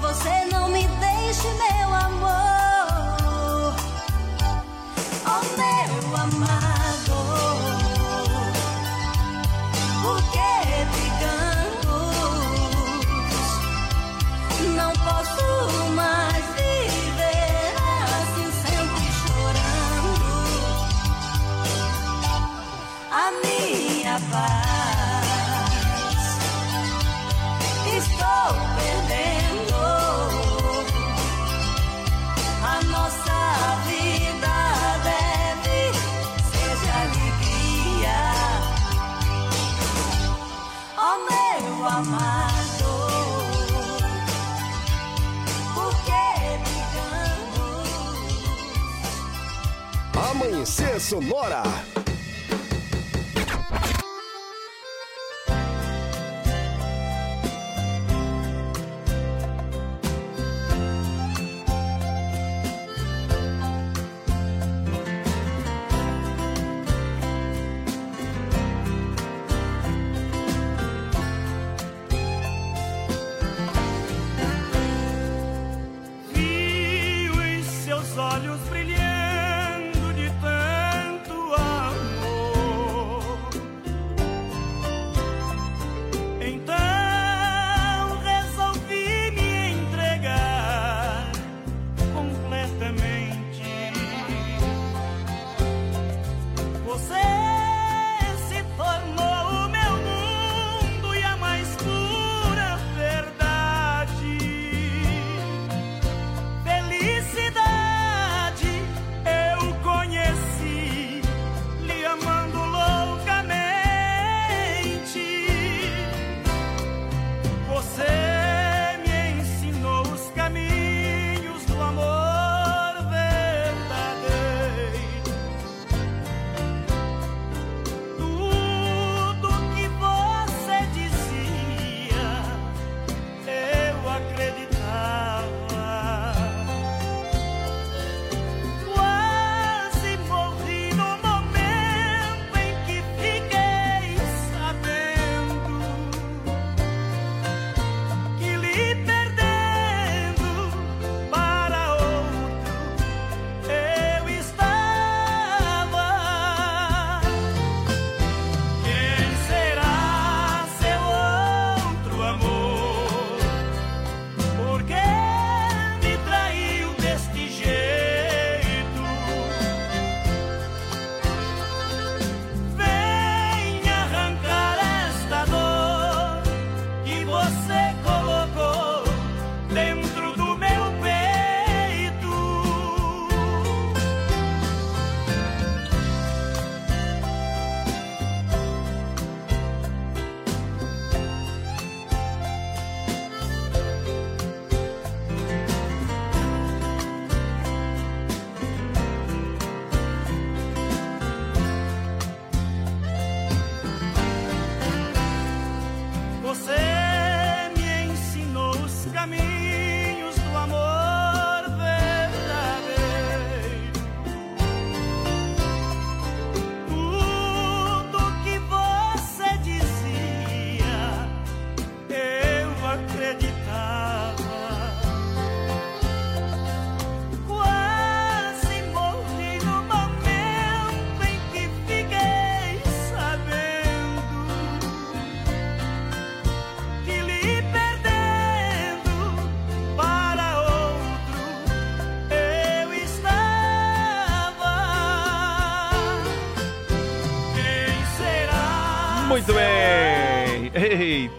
você não me deixe, meu amor.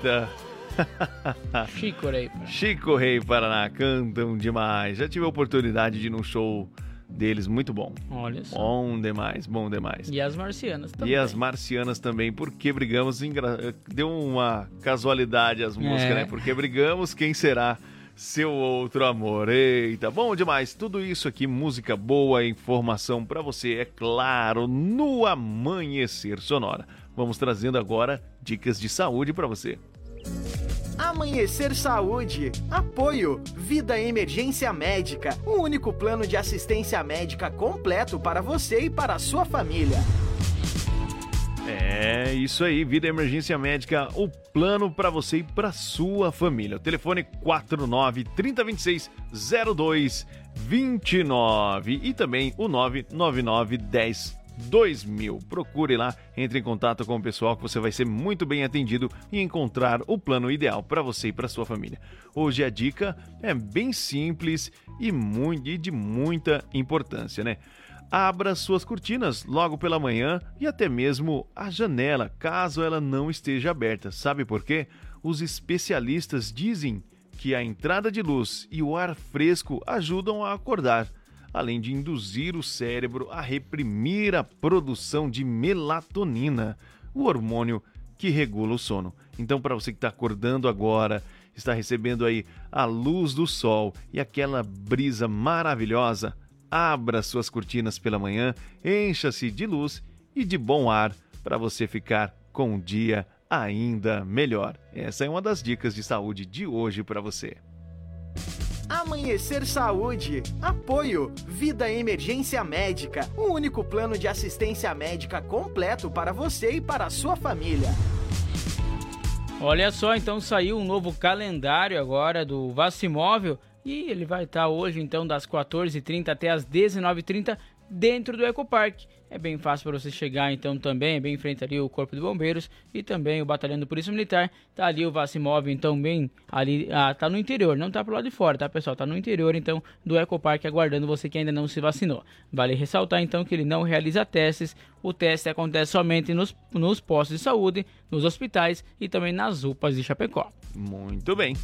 Eita! Chico Rei. Chico Rei Paraná, cantam demais. Já tive a oportunidade de ir num show deles, muito bom. Olha só. Bom demais, bom demais. E as marcianas também. E as marcianas também, porque brigamos, deu uma casualidade as músicas, É. né? Porque brigamos, quem será seu outro amor? Eita, bom demais. Tudo isso aqui, música boa, informação pra você, é claro, no Amanhecer Sonora. Vamos trazendo agora dicas de saúde pra você. Amanhecer Saúde. Apoio. Vida Emergência Médica. O único plano de assistência médica completo para você e para a sua família. É isso aí, Vida Emergência Médica, o plano para você e para sua família. O telefone 49 3026 0229 e também o 999 10 2000. Procure lá, entre em contato com o pessoal que você vai ser muito bem atendido e encontrar o plano ideal para você e para sua família. Hoje a dica é bem simples e, muito, e de muita importância, né? Abra suas cortinas logo pela manhã e até mesmo a janela, caso ela não esteja aberta. Sabe por quê? Os especialistas dizem que a entrada de luz e o ar fresco ajudam a acordar, além de induzir o cérebro a reprimir a produção de melatonina, o hormônio que regula o sono. Então, para você que está acordando agora, está recebendo aí a luz do sol e aquela brisa maravilhosa, abra suas cortinas pela manhã, encha-se de luz e de bom ar para você ficar com um dia ainda melhor. Essa é uma das dicas de saúde de hoje para você. Amanhecer Saúde. Apoio. Vida Emergência Médica. O único plano de assistência médica completo para você e para a sua família. Olha só, então saiu um novo calendário agora do Vacimóvel e ele vai estar hoje então das 14h30 até as 19h30 dentro do Ecopark. É bem fácil para você chegar então também, bem em frente ali o Corpo de Bombeiros e também o Batalhão de Polícia Militar. Tá ali o Vacimóvel então bem ali, ah, tá no interior, não tá pro lado de fora, tá pessoal? Tá no interior então do Ecopark aguardando você que ainda não se vacinou. Vale ressaltar então que ele não realiza testes, o teste acontece somente nos, nos postos de saúde, nos hospitais e também nas UPAs de Chapecó. Muito bem.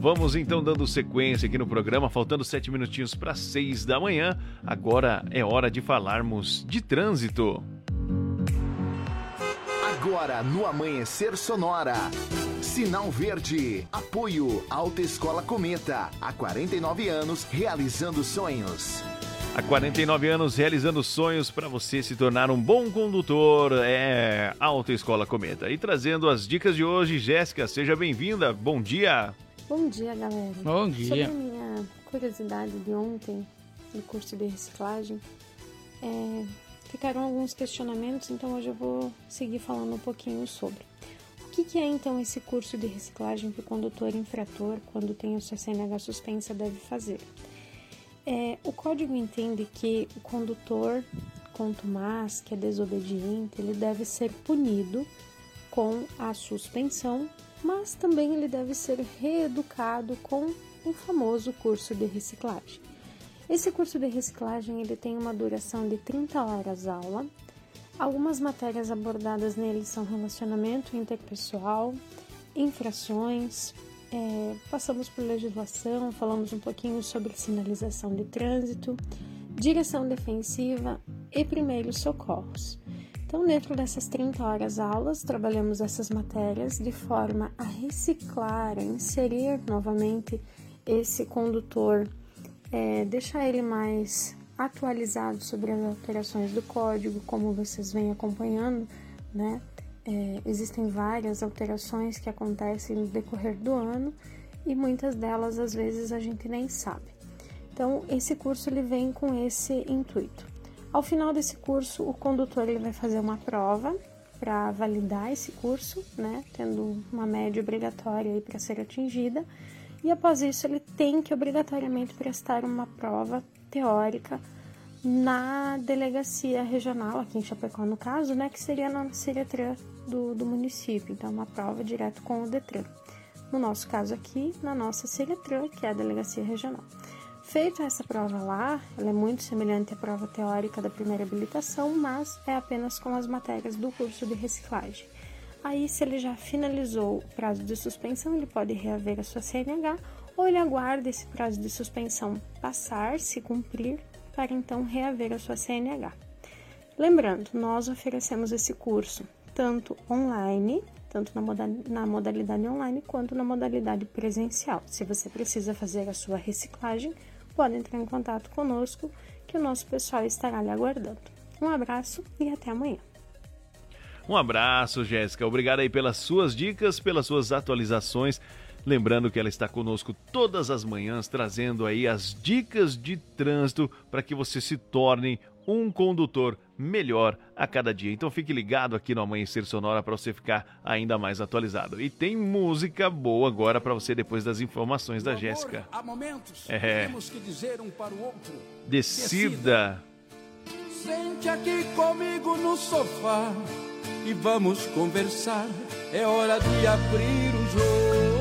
Vamos então dando sequência aqui no programa, faltando sete minutinhos para seis da manhã. Agora é hora de falarmos de trânsito. Agora no Amanhecer Sonora. Sinal Verde. Apoio Alta Escola Cometa. Há 49 anos realizando sonhos. Há 49 anos realizando sonhos para você se tornar um bom condutor. É Alta Escola Cometa. E trazendo as dicas de hoje, Jéssica, seja bem-vinda. Bom dia. Bom dia, galera. Bom dia. Sobre a minha curiosidade de ontem, do curso de reciclagem, é, ficaram alguns questionamentos, então hoje eu vou seguir falando um pouquinho sobre. O que, que é então esse curso de reciclagem que o condutor infrator, quando tem a sua CNH suspensa, deve fazer? É, o código entende que o condutor contumaz, que é desobediente, ele deve ser punido com a suspensão mas também ele deve ser reeducado com o famoso curso de reciclagem. Esse curso de reciclagem ele tem uma duração de 30 horas aula. Algumas matérias abordadas nele são relacionamento interpessoal, infrações, é, passamos por legislação, falamos um pouquinho sobre sinalização de trânsito, direção defensiva e primeiros socorros. Então, dentro dessas 30 horas aulas, trabalhamos essas matérias de forma a reciclar, a inserir novamente esse condutor, é, deixar ele mais atualizado sobre as alterações do código, como vocês vêm acompanhando, né? É, existem várias alterações que acontecem no decorrer do ano e muitas delas às vezes a gente nem sabe. Então, esse curso ele vem com esse intuito. Ao final desse curso, o condutor ele vai fazer uma prova para validar esse curso, né, tendo uma média obrigatória para ser atingida. E após isso, ele tem que obrigatoriamente prestar uma prova teórica na delegacia regional, aqui em Chapecó no caso, né, que seria na Ciretran do, do município, então uma prova direto com o Detran. No nosso caso aqui, na nossa Ciretran, que é a delegacia regional. Feita essa prova lá, ela é muito semelhante à prova teórica da primeira habilitação, mas é apenas com as matérias do curso de reciclagem. Aí, se ele já finalizou o prazo de suspensão, ele pode reaver a sua CNH ou ele aguarda esse prazo de suspensão passar, se cumprir, para então reaver a sua CNH. Lembrando, nós oferecemos esse curso tanto online, tanto na modalidade online quanto na modalidade presencial. Se você precisa fazer a sua reciclagem, pode entrar em contato conosco que o nosso pessoal estará lhe aguardando. Um abraço e até amanhã. Um abraço, Jéssica. Obrigado aí pelas suas dicas, pelas suas atualizações. Lembrando que ela está conosco todas as manhãs, trazendo aí as dicas de trânsito para que você se torne um condutor melhor a cada dia. Então fique ligado aqui no Amanhecer Sonora para você ficar ainda mais atualizado. E tem música boa agora para você depois das informações da Jéssica. Há momentos É. temos que dizer um para o outro. Decida. Sente aqui comigo no sofá e vamos conversar. É hora de abrir o jogo.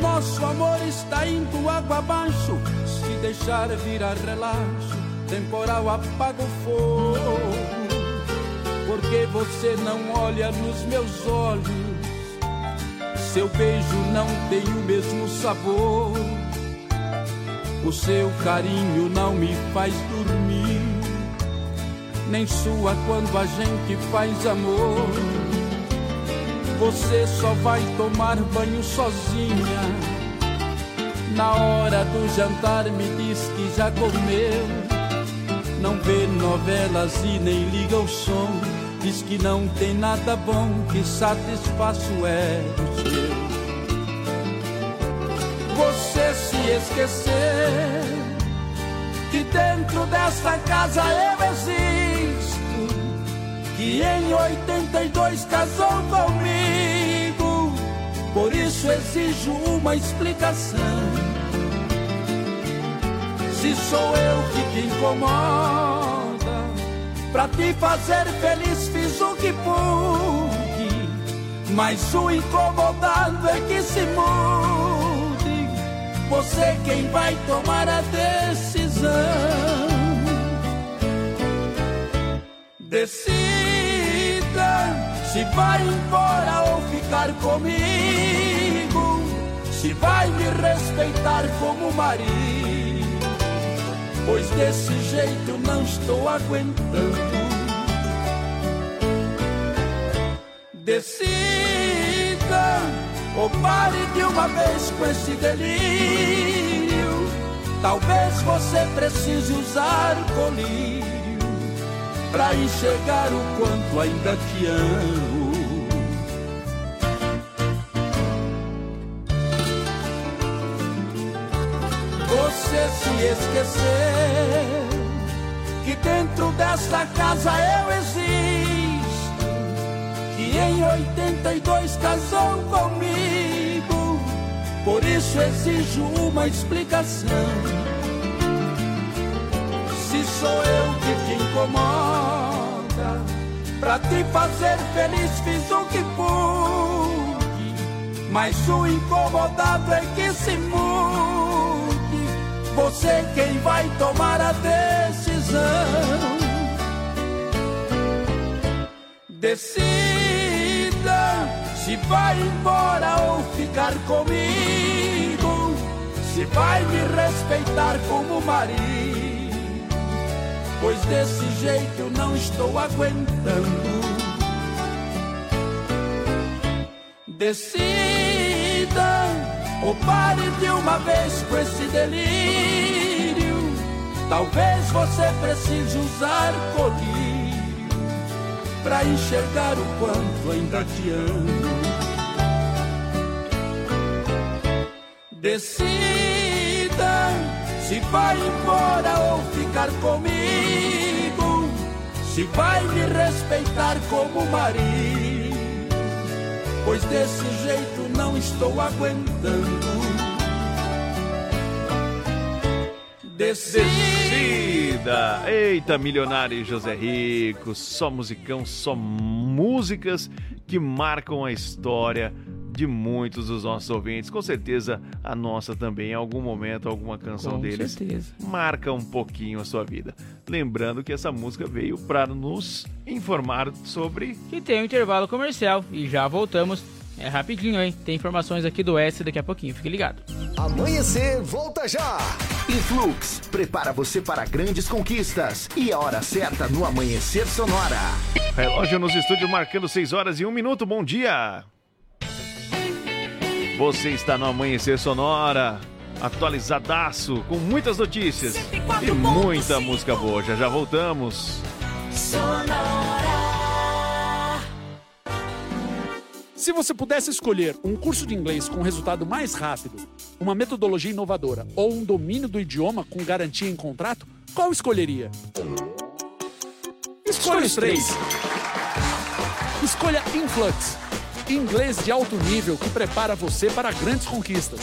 Nosso amor está indo água abaixo. Se deixar virar relaxo, temporal apaga o fogo. Porque você não olha nos meus olhos. Seu beijo não tem o mesmo sabor. O seu carinho não me faz dormir, nem sua quando a gente faz amor. Você só vai tomar banho sozinha. Na hora do jantar me diz que já comeu. Não vê novelas e nem liga o som. Diz que não tem nada bom que satisfaça o ego seu você se esquecer que dentro desta casa eu existo, que em 82 casou comigo, por isso exijo uma explicação. Sou eu que te incomoda, pra te fazer feliz fiz o que pude, mas o incomodado é que se mude. Você quem vai tomar a decisão. Decida se vai embora ou ficar comigo, se vai me respeitar como marido, pois desse jeito não estou aguentando. Decida ou pare de uma vez com esse delírio. Talvez você precise usar colírio pra enxergar o quanto ainda te amo. Você se esqueceu que dentro desta casa eu existo que em 82 casou comigo. Por isso exijo uma explicação. Se sou eu que te incomoda, pra te fazer feliz fiz o que pude. Mas o incomodado é que se mude. Você quem vai tomar a decisão. Decida se vai embora ou ficar comigo, se vai me respeitar como marido, pois desse jeito eu não estou aguentando. Decida ou pare de uma vez com esse delírio. Talvez você precise usar colírio pra enxergar o quanto ainda te amo. Decida se vai embora ou ficar comigo, se vai me respeitar como marido, pois desse jeito não estou aguentando. Decida! Eita, milionário José Rico, só musicão, só músicas que marcam a história de muitos dos nossos ouvintes. Com certeza a nossa também, em algum momento, alguma canção Com deles certeza. marca um pouquinho a sua vida. Lembrando que essa música veio para nos informar sobre Que tem um intervalo comercial e já voltamos. É rapidinho, hein? Tem informações aqui do S daqui a pouquinho, fique ligado. Amanhecer, volta já! Influx prepara você para grandes conquistas e a hora certa no Amanhecer Sonora. Relógio nos estúdios marcando 6 horas e 1 minuto. Bom dia! Você está no Amanhecer Sonora, atualizadaço, com muitas notícias e muita música boa. Já já voltamos. Se você pudesse escolher um curso de inglês com resultado mais rápido, uma metodologia inovadora ou um domínio do idioma com garantia em contrato, qual escolheria? Escolha os três. Escolha Influx, inglês de alto nível que prepara você para grandes conquistas.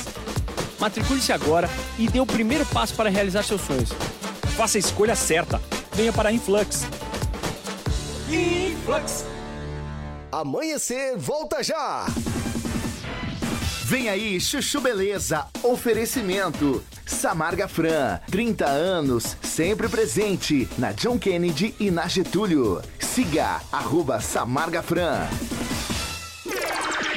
Matricule-se agora e dê o primeiro passo para realizar seus sonhos. Faça a escolha certa. Venha para a Influx. Influx. Amanhecer, volta já! Vem aí, Chuchu Beleza, oferecimento. Samarga Fran, 30 anos, sempre presente na John Kennedy e na Getúlio. Siga, arroba Samarga Fran.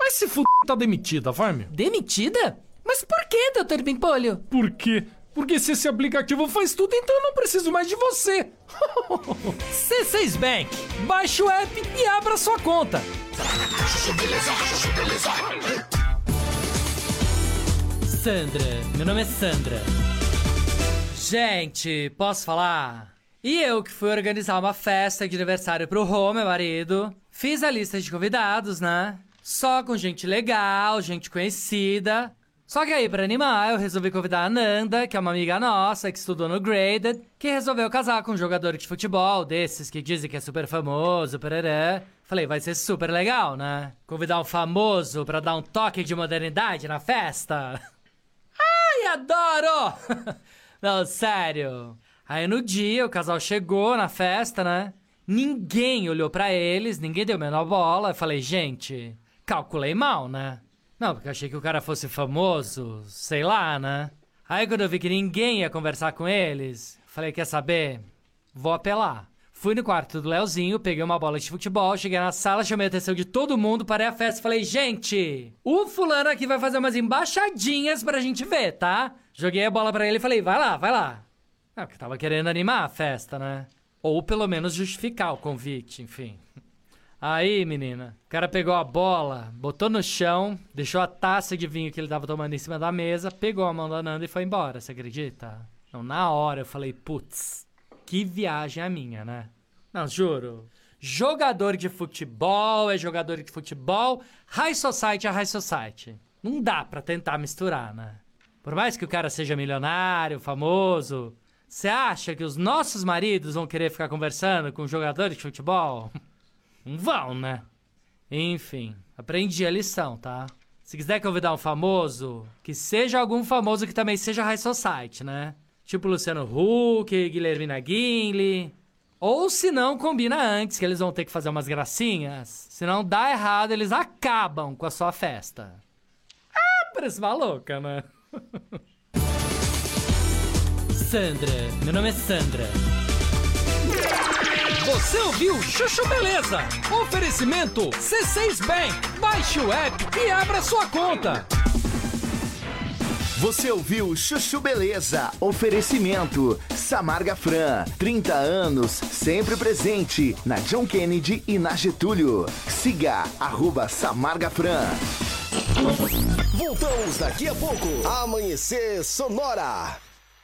Mas se f... tá demitida, meu. Demitida? Mas por que, Dr. Bimpolho? Por quê? Porque se esse aplicativo faz tudo, então eu não preciso mais de você. C6 Bank. Baixe o app e abra sua conta. Sandra, meu nome é Sandra. Gente, posso falar? E eu que fui organizar uma festa de aniversário pro Rô, meu marido. Fiz a lista de convidados, né? Só com gente legal, gente conhecida. Só que aí, pra animar, eu resolvi convidar a Nanda, que é uma amiga nossa, que estudou no Graded, que resolveu casar com um jogador de futebol desses que dizem que é super famoso, pereré. Falei, vai ser super legal, né? Convidar um famoso pra dar um toque de modernidade na festa. Ai, adoro! Não, sério. Aí no dia, o casal chegou na festa, né? Ninguém olhou pra eles, ninguém deu a menor bola. Eu falei, gente, calculei mal, né? Não, porque achei que o cara fosse famoso, sei lá, né? Aí quando eu vi que ninguém ia conversar com eles, falei, quer saber? Vou apelar. Fui no quarto do Leozinho, peguei uma bola de futebol, cheguei na sala, chamei a atenção de todo mundo, parei a festa e falei, gente, o fulano aqui vai fazer umas embaixadinhas pra gente ver, tá? Joguei a bola pra ele e falei, vai lá, vai lá. É, porque tava querendo animar a festa, né? Ou pelo menos justificar o convite, enfim. Aí, menina, o cara pegou a bola, botou no chão, deixou a taça de vinho que ele tava tomando em cima da mesa, pegou a mão da Nanda e foi embora, você acredita? Não, na hora eu falei, putz, que viagem a minha, né? Não, juro. Jogador de futebol é jogador de futebol, high society é high society. Não dá pra tentar misturar, né? Por mais que o cara seja milionário, famoso, você acha que os nossos maridos vão querer ficar conversando com jogadores de futebol? Não vão, né? Enfim, aprendi a lição, tá? Se quiser convidar um famoso, que seja algum famoso que também seja high society, né? Tipo Luciano Huck, Guilhermina Guinle. Ou se não, combina antes, que eles vão ter que fazer umas gracinhas. Se não dá errado, eles acabam com a sua festa. Ah, parece uma louca, né? Sandra, meu nome é Sandra. Você ouviu Chuchu Beleza? Oferecimento C6 Bank. Baixe o app e abra sua conta. Você ouviu Chuchu Beleza? Oferecimento Samarga Fran, 30 anos, sempre presente na John Kennedy e na Getúlio. Siga arroba Samarga Fran. Voltamos daqui a pouco. Amanhecer Sonora.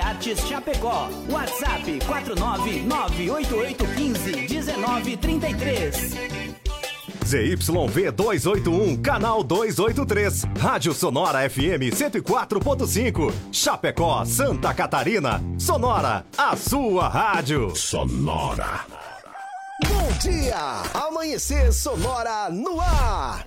E Artes Chapecó. WhatsApp 49988151933. ZYV 281, canal 283. Rádio Sonora FM 104.5. Chapecó, Santa Catarina. Sonora, a sua rádio. Sonora. Bom dia! Amanhecer Sonora no ar.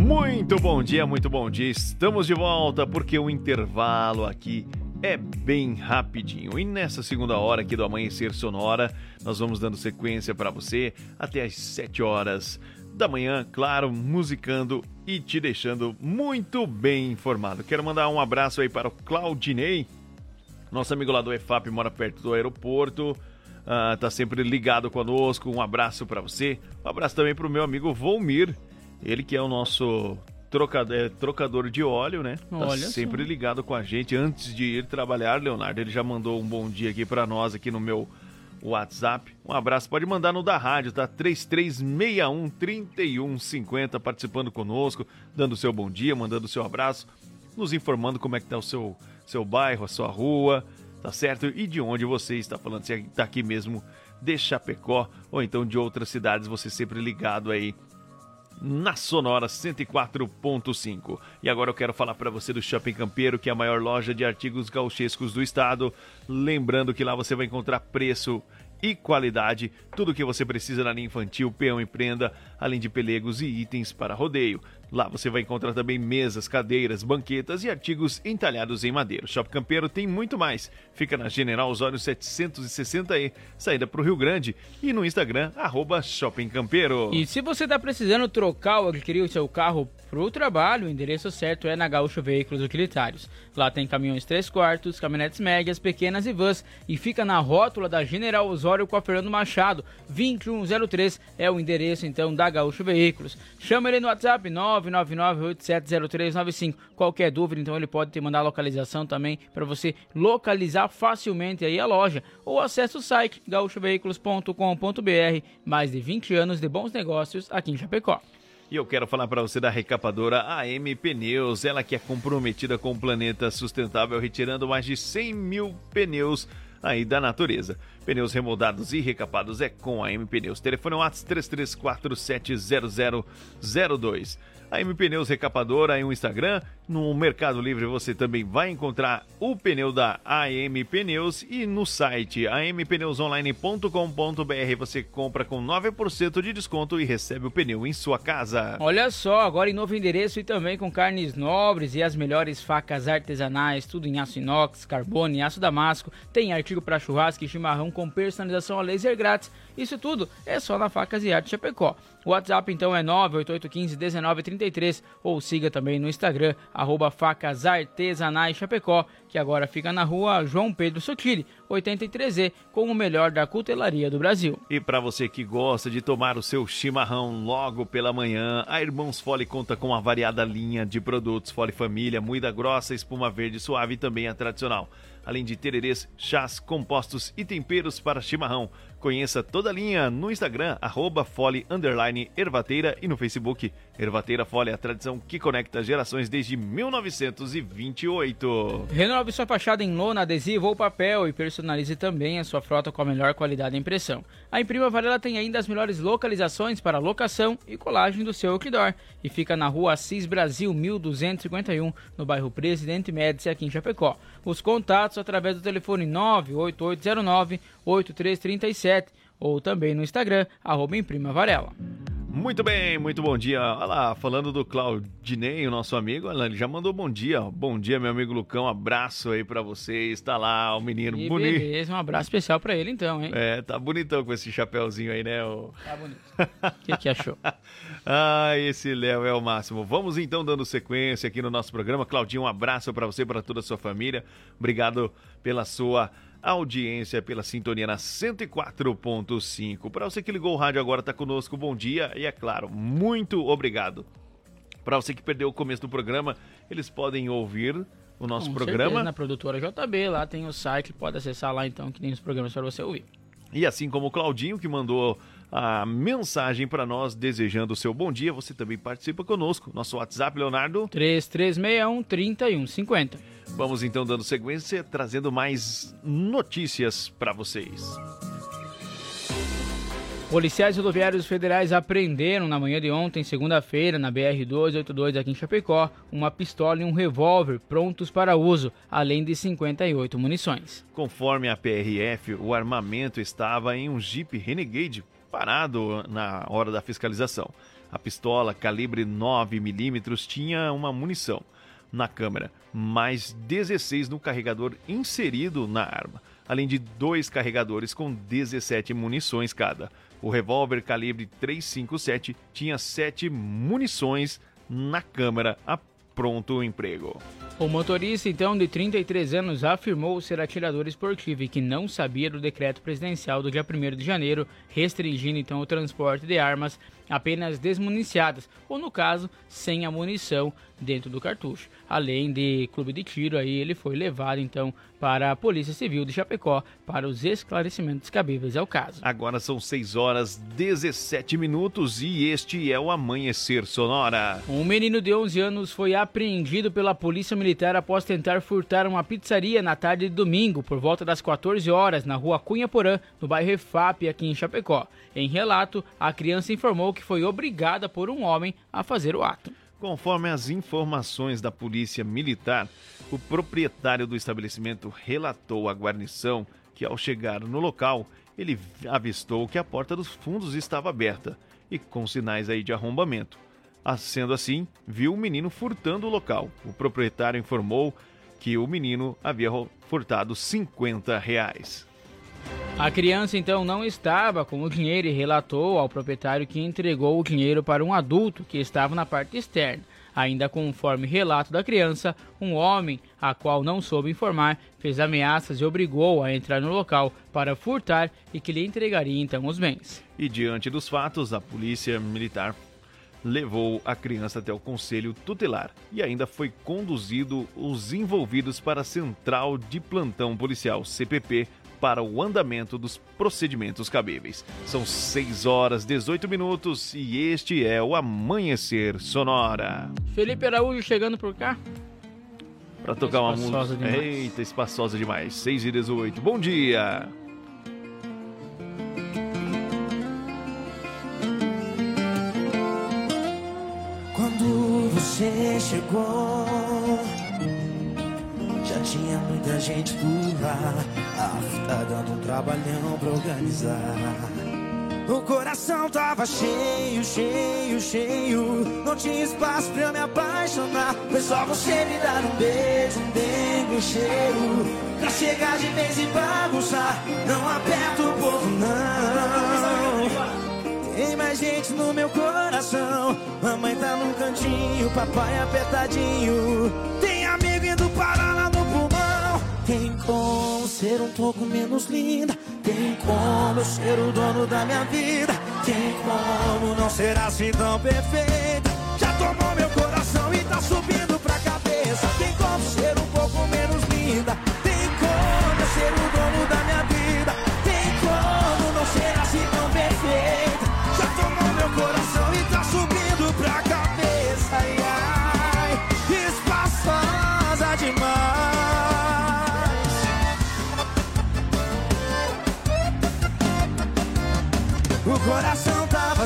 Muito bom dia, muito bom dia. Estamos de volta porque o intervalo aqui é bem rapidinho. E nessa segunda hora aqui do Amanhecer Sonora, nós vamos dando sequência para você até às 7 horas da manhã, claro, musicando e te deixando muito bem informado. Quero mandar um abraço aí para o Claudinei, nosso amigo lá do EFAP, mora perto do aeroporto. Uh, tá sempre ligado conosco. Um abraço para você. Um abraço também para o meu amigo Volmir, ele que é o nosso trocador, é, trocador de óleo, né? Tá Olha sempre só. ligado com a gente antes de ir trabalhar, Leonardo. Ele já mandou um bom dia aqui para nós aqui no meu WhatsApp. Um abraço, pode mandar no da rádio, tá? 3361 3150 participando conosco, dando o seu bom dia, mandando o seu abraço, nos informando como é que tá o seu seu bairro, a sua rua, tá certo? E de onde você está falando, se está aqui mesmo de Chapecó ou então de outras cidades, você sempre ligado aí na Sonora 104.5. E agora eu quero falar para você do Shopping Campeiro, que é a maior loja de artigos gauchescos do estado. Lembrando que lá você vai encontrar preço e qualidade, tudo o que você precisa na linha infantil, peão e prenda, além de pelegos e itens para rodeio. Lá você vai encontrar também mesas, cadeiras, banquetas e artigos entalhados em madeira. O Shopping Campeiro tem muito mais. Fica na General Osório 760E, saída para o Rio Grande e no Instagram, arroba Shopping Campeiro. E se você está precisando trocar ou adquirir o seu carro para o trabalho, o endereço certo é na Gaúcho Veículos Utilitários. Lá tem caminhões 3 quartos, caminhonetes médias, pequenas e vans e fica na rótula da General Osório com a Fernando Machado. 2103 é o endereço então da Gaúcho Veículos. Chama ele no WhatsApp 999870395. Qualquer dúvida, então ele pode te mandar a localização também para você localizar facilmente aí a loja ou acesse o site gaúchoveículos.com.br. Mais de 20 anos de bons negócios aqui em Chapecó. E eu quero falar para você da recapadora AM Pneus, ela que é comprometida com o planeta sustentável, retirando mais de 100 mil pneus aí da natureza. Pneus remoldados e recapados é com a AM Pneus. Telefone WhatsApp 33470002. A M Pneus Recapadora em um Instagram. No Mercado Livre você também vai encontrar o pneu da AM Pneus e no site ampneusonline.com.br você compra com 9% de desconto e recebe o pneu em sua casa. Olha só, agora em novo endereço e também com carnes nobres e as melhores facas artesanais, tudo em aço inox, carbono e aço damasco. Tem artigo para churrasco e chimarrão com personalização a laser grátis. Isso tudo é só na Facas e Arte Chapecó. O WhatsApp então é 988151933 ou siga também no Instagram, arroba Facas Artesanais Chapecó, que agora fica na rua João Pedro Sotile, 83E, com o melhor da cutelaria do Brasil. E para você que gosta de tomar o seu chimarrão logo pela manhã, a Irmãos Fole conta com uma variada linha de produtos Fole Família, moída grossa, espuma verde suave e também a tradicional. Além de tererês, chás, compostos e temperos para chimarrão. Conheça toda a linha no Instagram, arroba fole, ervateira e no Facebook. Ervateira Fole, a tradição que conecta gerações desde 1928. Renove sua fachada em lona, adesivo ou papel e personalize também a sua frota com a melhor qualidade de impressão. A Imprima Varela tem ainda as melhores localizações para locação e colagem do seu outdoor e fica na rua Assis Brasil 1251, no bairro Presidente Médici, aqui em Chapecó. Os contatos através do telefone 98809 8337 ou também no Instagram, arroba Imprima Varela. Muito bem, muito bom dia. Olha lá, falando do Claudinei, o nosso amigo, ele já mandou bom dia. Bom dia, meu amigo Lucão, abraço aí pra você. Está lá o menino E bonito. beleza, um abraço especial pra ele então, hein? É, tá bonitão com esse chapéuzinho aí, né? O... Tá bonito. O que, que achou? ah, esse Léo é o máximo. Vamos então dando sequência aqui no nosso programa. Claudinho, um abraço para você, para toda a sua família. Obrigado pela sua audiência, pela sintonia na 104.5. Para você que ligou o rádio agora, tá conosco, bom dia e é claro, muito obrigado. Para você que perdeu o começo do programa, eles podem ouvir o nosso Com programa. certeza, na produtora JB, lá tem o site, pode acessar lá então, que tem os programas para você ouvir. E assim como o Claudinho, que mandou a mensagem para nós desejando o seu bom dia. Você também participa conosco. Nosso WhatsApp, Leonardo. 3361 3150. Vamos então dando sequência, trazendo mais notícias para vocês. Policiais rodoviários federais apreenderam na manhã de ontem, segunda-feira, na BR-282 aqui em Chapecó, uma pistola e um revólver prontos para uso, além de 58 munições. Conforme a PRF, o armamento estava em um Jeep Renegade parado na hora da fiscalização. A pistola calibre 9mm tinha uma munição na câmera, mais 16 no carregador inserido na arma, além de dois carregadores com 17 munições cada. O revólver calibre 357 tinha 7 munições na câmera a pronto emprego. O motorista, então, de 33 anos, afirmou ser atirador esportivo e que não sabia do decreto presidencial do dia 1 de janeiro, restringindo então o transporte de armas apenas desmuniciadas, ou no caso, sem a munição dentro do cartucho. Além de clube de tiro, aí ele foi levado então para a Polícia Civil de Chapecó para os esclarecimentos cabíveis ao caso. Agora são 6 horas 17 minutos e este é o Amanhecer Sonora. Um menino de 11 anos foi apreendido pela Polícia Militar após tentar furtar uma pizzaria na tarde de domingo, por volta das 14 horas, na rua Cunha Porã, no bairro Refap, aqui em Chapecó. Em relato, a criança informou que foi obrigada por um homem a fazer o ato. Conforme as informações da Polícia Militar, o proprietário do estabelecimento relatou à guarnição que, ao chegar no local, ele avistou que a porta dos fundos estava aberta e com sinais aí de arrombamento. Ah, Sendo assim, viu o menino furtando o local. O proprietário informou que o menino havia furtado 50 reais. A criança então não estava com o dinheiro e relatou ao proprietário que entregou o dinheiro para um adulto que estava na parte externa. Ainda conforme relato da criança, um homem, a qual não soube informar, fez ameaças e obrigou a entrar no local para furtar e que lhe entregaria então os bens. E diante dos fatos, a polícia militar levou a criança até o conselho tutelar e ainda foi conduzido os envolvidos para a Central de Plantão Policial, CPP, para o andamento dos procedimentos cabíveis. São 6 horas 18 minutos e este é o Amanhecer Sonora. Felipe Araújo chegando por cá. Para tocar uma música. demais. Eita, espaçosa demais. 6 e 18. Bom dia. Quando você chegou, já tinha muita gente por lá. Ah, tá dando um trabalhão pra organizar. O coração tava cheio, cheio, cheio. Não tinha espaço pra eu me apaixonar. Foi só você me dar um beijo, um um cheiro. Pra chegar de vez e bagunçar. Não aperta o povo, não. Tem mais gente no meu coração. Mamãe tá num cantinho, papai apertadinho. Como ser um pouco menos linda. Tem como eu ser o dono da minha vida. Tem como não ser assim tão perfeita. Já tomou meu coração e tá subindo pra cabeça. Tem como ser um pouco menos linda.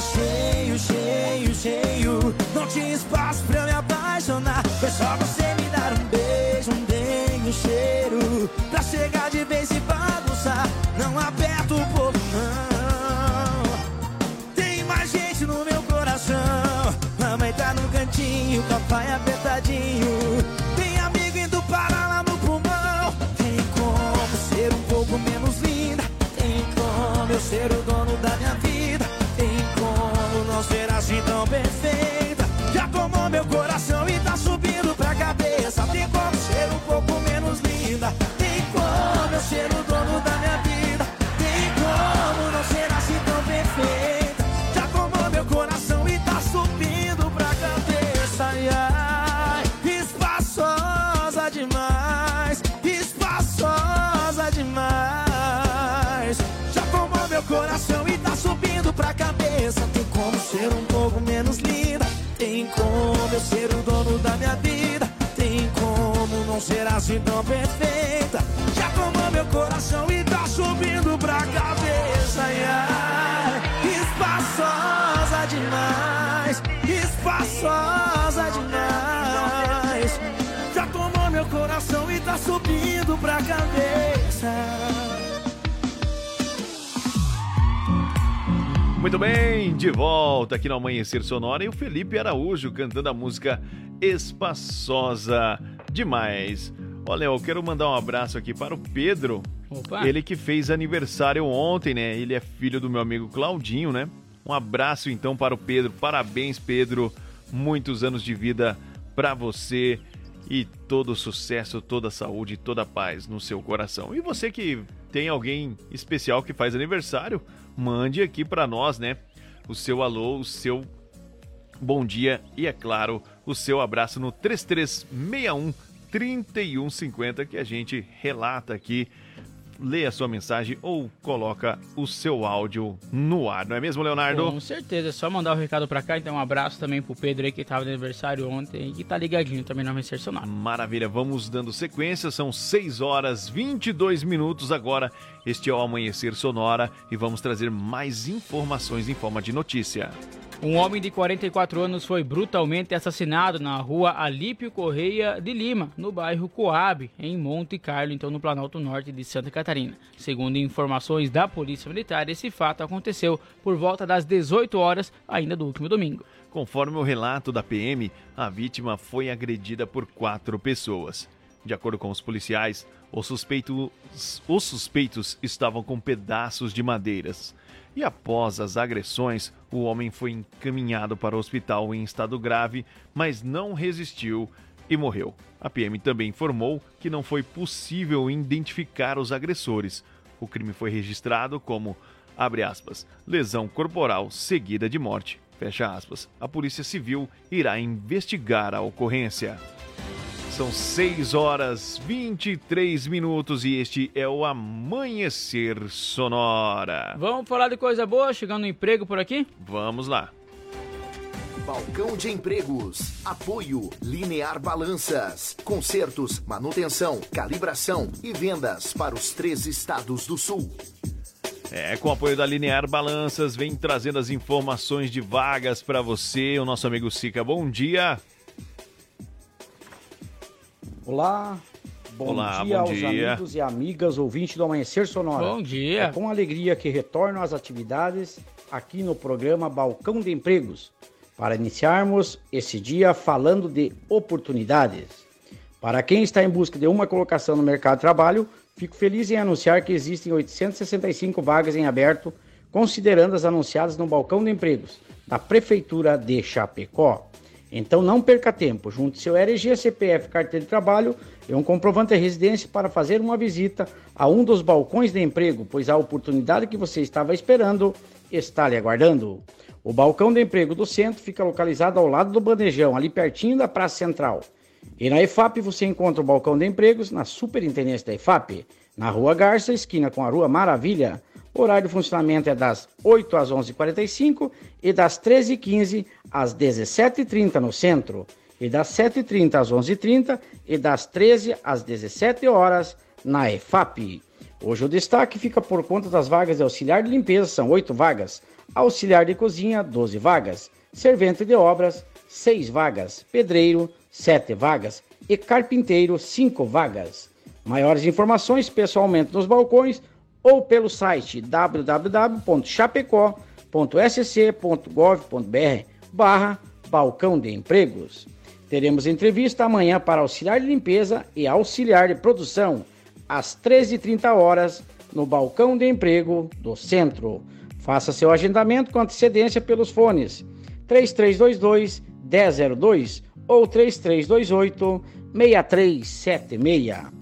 Cheio, cheio, cheio. Não tinha espaço pra eu me apaixonar. Foi só você me dar um beijo, um bem, um cheiro. Pra chegar de vez e bagunçar. Não aperta o povo, não. Tem mais gente no meu coração. Mamãe tá no cantinho, papai apertadinho. Assim tão perfeita. Já tomou meu coração e tá subindo pra cabeça. Ai, espaçosa demais, espaçosa demais. Já tomou meu coração e tá subindo pra cabeça. Muito bem, de volta aqui no Amanhecer Sonora e o Felipe Araújo cantando a música Espaçosa Demais. Olha, eu quero mandar um abraço aqui para o Pedro. Opa. Ele que fez aniversário ontem, né? Ele é filho do meu amigo Claudinho, né? Um abraço então para o Pedro. Parabéns, Pedro. Muitos anos de vida para você e todo sucesso, toda saúde, toda paz no seu coração. E você que tem alguém especial que faz aniversário, mande aqui para nós, né? O seu alô, o seu bom dia e, é claro, o seu abraço no 3361 3150 que a gente relata aqui, lê a sua mensagem ou coloca o seu áudio no ar, não é mesmo, Leonardo? Com certeza, é só mandar o recado pra cá. Então, um abraço também pro Pedro aí que tava de aniversário ontem e que tá ligadinho também na Sonora. Maravilha, vamos dando sequência, são 6 horas 22 minutos agora. Este é o Amanhecer Sonora e vamos trazer mais informações em forma de notícia. Um homem de 44 anos foi brutalmente assassinado na rua Alípio Correia de Lima, no bairro Coab, em Monte Carlo, então no Planalto Norte de Santa Catarina. Segundo informações da Polícia Militar, esse fato aconteceu por volta das 18 horas, ainda do último domingo. Conforme o relato da PM, a vítima foi agredida por quatro pessoas. De acordo com os policiais, os suspeitos, os suspeitos estavam com pedaços de madeiras. E após as agressões, o homem foi encaminhado para o hospital em estado grave, mas não resistiu e morreu. A PM também informou que não foi possível identificar os agressores. O crime foi registrado como, abre aspas, lesão corporal seguida de morte. Fecha aspas. A Polícia Civil irá investigar a ocorrência. São 6 horas 23 minutos e este é o Amanhecer Sonora. Vamos falar de coisa boa, chegando no emprego por aqui? Vamos lá. Balcão de Empregos. Apoio Linear Balanças. Consertos, manutenção, calibração e vendas para os três estados do sul. É, com o apoio da Linear Balanças, vem trazendo as informações de vagas para você, o nosso amigo Sica. Bom dia. Olá, bom Olá, dia bom aos dia. amigos e amigas ouvintes do Amanhecer Sonora. Bom dia. É com alegria que retorno às atividades aqui no programa Balcão de Empregos, para iniciarmos esse dia falando de oportunidades. Para quem está em busca de uma colocação no mercado de trabalho, fico feliz em anunciar que existem 865 vagas em aberto, considerando as anunciadas no Balcão de Empregos da Prefeitura de Chapecó. Então não perca tempo, junte seu RG, CPF, carteira de trabalho e um comprovante de residência para fazer uma visita a um dos balcões de emprego, pois a oportunidade que você estava esperando está lhe aguardando. O balcão de emprego do centro fica localizado ao lado do bandejão, ali pertinho da Praça Central. E na EFAP você encontra o balcão de empregos na Superintendência da EFAP, na Rua Garça, esquina com a Rua Maravilha. O horário de funcionamento é das 8 às 11h45 e das 13h15 às 17h30 no centro, e das 7h30 às 11h30 e das 13 às 17 horas na EFAP. Hoje o destaque fica por conta das vagas de auxiliar de limpeza, são 8 vagas, auxiliar de cozinha, 12 vagas, servente de obras, 6 vagas, pedreiro, 7 vagas. E carpinteiro, 5 vagas. Maiores informações pessoalmente nos balcões ou pelo site www.chapecó.sc.gov.br barra balcão de empregos. Teremos entrevista amanhã para auxiliar de limpeza e auxiliar de produção, às 13h30 horas, no balcão de emprego do centro. Faça seu agendamento com antecedência pelos fones 3322 1002 ou 3328 6376.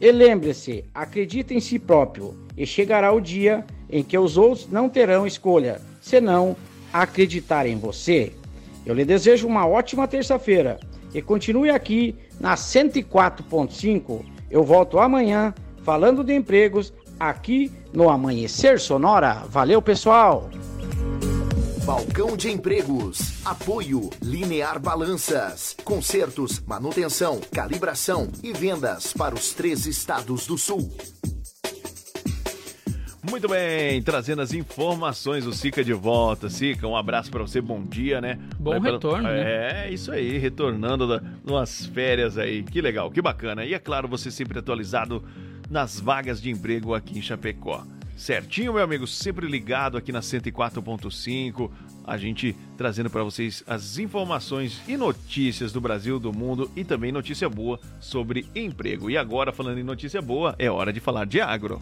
E lembre-se, acredite em si próprio e chegará o dia em que os outros não terão escolha, senão acreditar em você. Eu lhe desejo uma ótima terça-feira e continue aqui na 104.5. Eu volto amanhã falando de empregos aqui no Amanhecer Sonora. Valeu, pessoal! Balcão de Empregos. Apoio Linear Balanças. Consertos, manutenção, calibração e vendas para os três estados do sul. Muito bem, trazendo as informações, o Sica de volta. Sica, um abraço pra você, bom dia, né? Bom retorno, né? É, isso aí, retornando da, umas férias aí. Que legal, que bacana. E é claro, você sempre atualizado nas vagas de emprego aqui em Chapecó. Certinho, meu amigo, sempre ligado aqui na 104.5. A gente trazendo pra vocês as informações e notícias do Brasil, do mundo e também notícia boa sobre emprego. E agora, falando em notícia boa, é hora de falar de agro.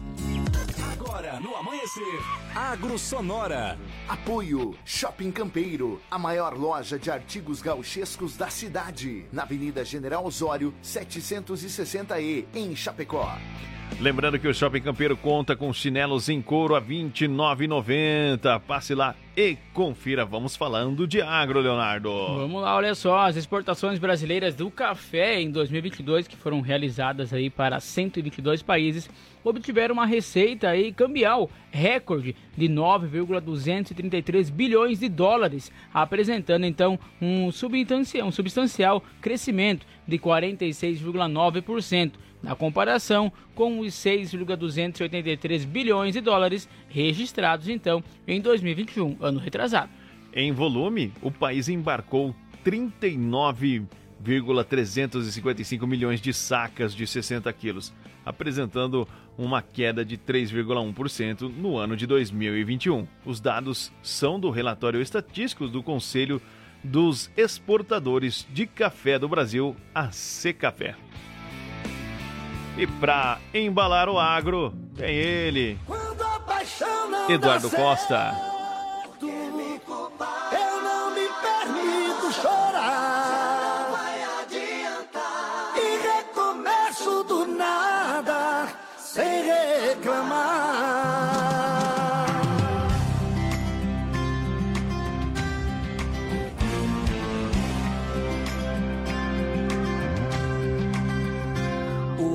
Agora, no amanhecer, Agro Sonora. Apoio Shopping Campeiro, a maior loja de artigos gauchescos da cidade. Na Avenida General Osório, 760E, em Chapecó. Lembrando que o Shopping Campeiro conta com chinelos em couro a R$ 29,90. Passe lá e confira. Vamos falando de agro, Leonardo. Vamos lá, olha só, as exportações brasileiras do café em 2022, que foram realizadas aí para 122 países, obtiveram uma receita aí cambial recorde de 9,233 bilhões de dólares, apresentando então um substancial, um substancial crescimento de 46,9% na comparação com os 6,283 bilhões de dólares registrados então em 2021, ano retrasado. Em volume, o país embarcou 39,355 milhões de sacas de 60 quilos, apresentando uma queda de 3,1% no ano de 2021. Os dados são do relatório estatístico do Conselho dos Exportadores de Café do Brasil, a Secafé. E para embalar o agro, tem ele, Eduardo Costa. Eu não me permito chorar. Vai adiantar. E recomeço do nada, sem reclamar.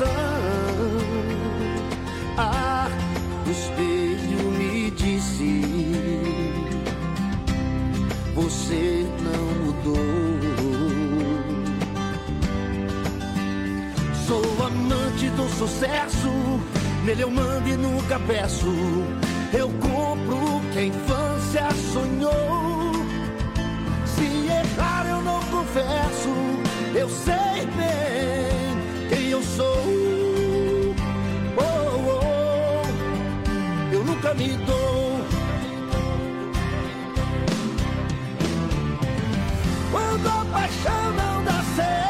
coração. Ah, o espelho me disse: Você não mudou. Sou amante do sucesso, nele eu mando e nunca peço. Eu compro o que a infância sonhou. Se errar eu não confesso, eu sei bem eu sou. Oh, oh, eu nunca me dou. Quando a paixão não dá certo,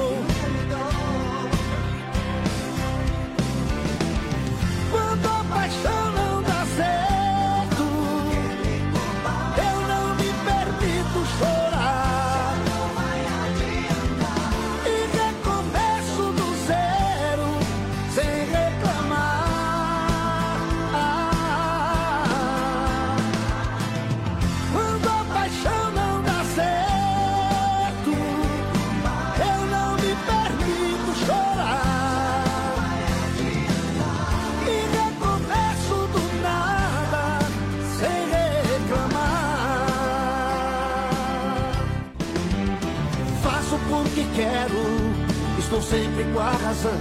Sempre com a razão.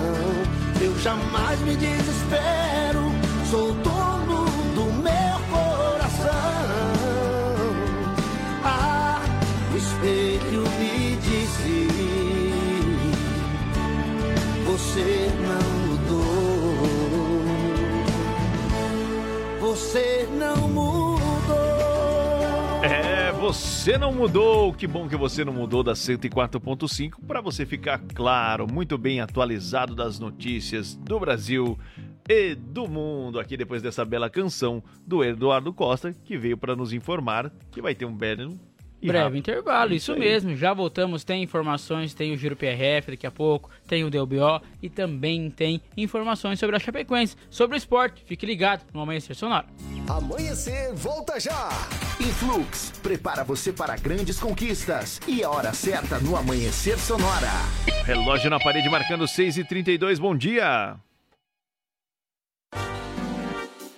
Eu jamais me desespero, sou dono do meu coração. Ah, o espelho me disse: Você não mudou. Você você não mudou. Que bom que você não mudou da 104.5 para você ficar claro, muito bem atualizado das notícias do Brasil e do mundo. Aqui depois dessa bela canção do Eduardo Costa, que veio para nos informar que vai ter um belo e Breve rápido. intervalo, isso, aí. mesmo. Já voltamos, tem informações, tem o Giro PRF daqui a pouco, tem o DLBO e também tem informações sobre a Chapecoense, sobre o esporte. Fique ligado no Amanhecer Sonoro. Amanhecer, volta já! Influx, prepara você para grandes conquistas. E a hora certa no Amanhecer Sonora. Relógio na parede marcando 6h32. Bom dia.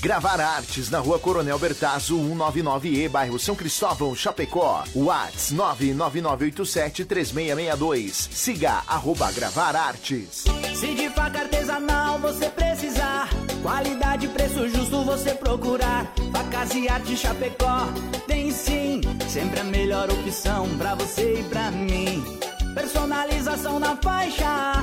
Gravar Artes na rua Coronel Bertazzo, 199E, bairro São Cristóvão, Chapecó. Whats 999873662. Siga arroba Gravar Artes. Se de faca artesanal você precisar, qualidade e preço justo você procurar. Facas e arte Chapecó tem sim, sempre a melhor opção pra você e pra mim. Personalização na faixa.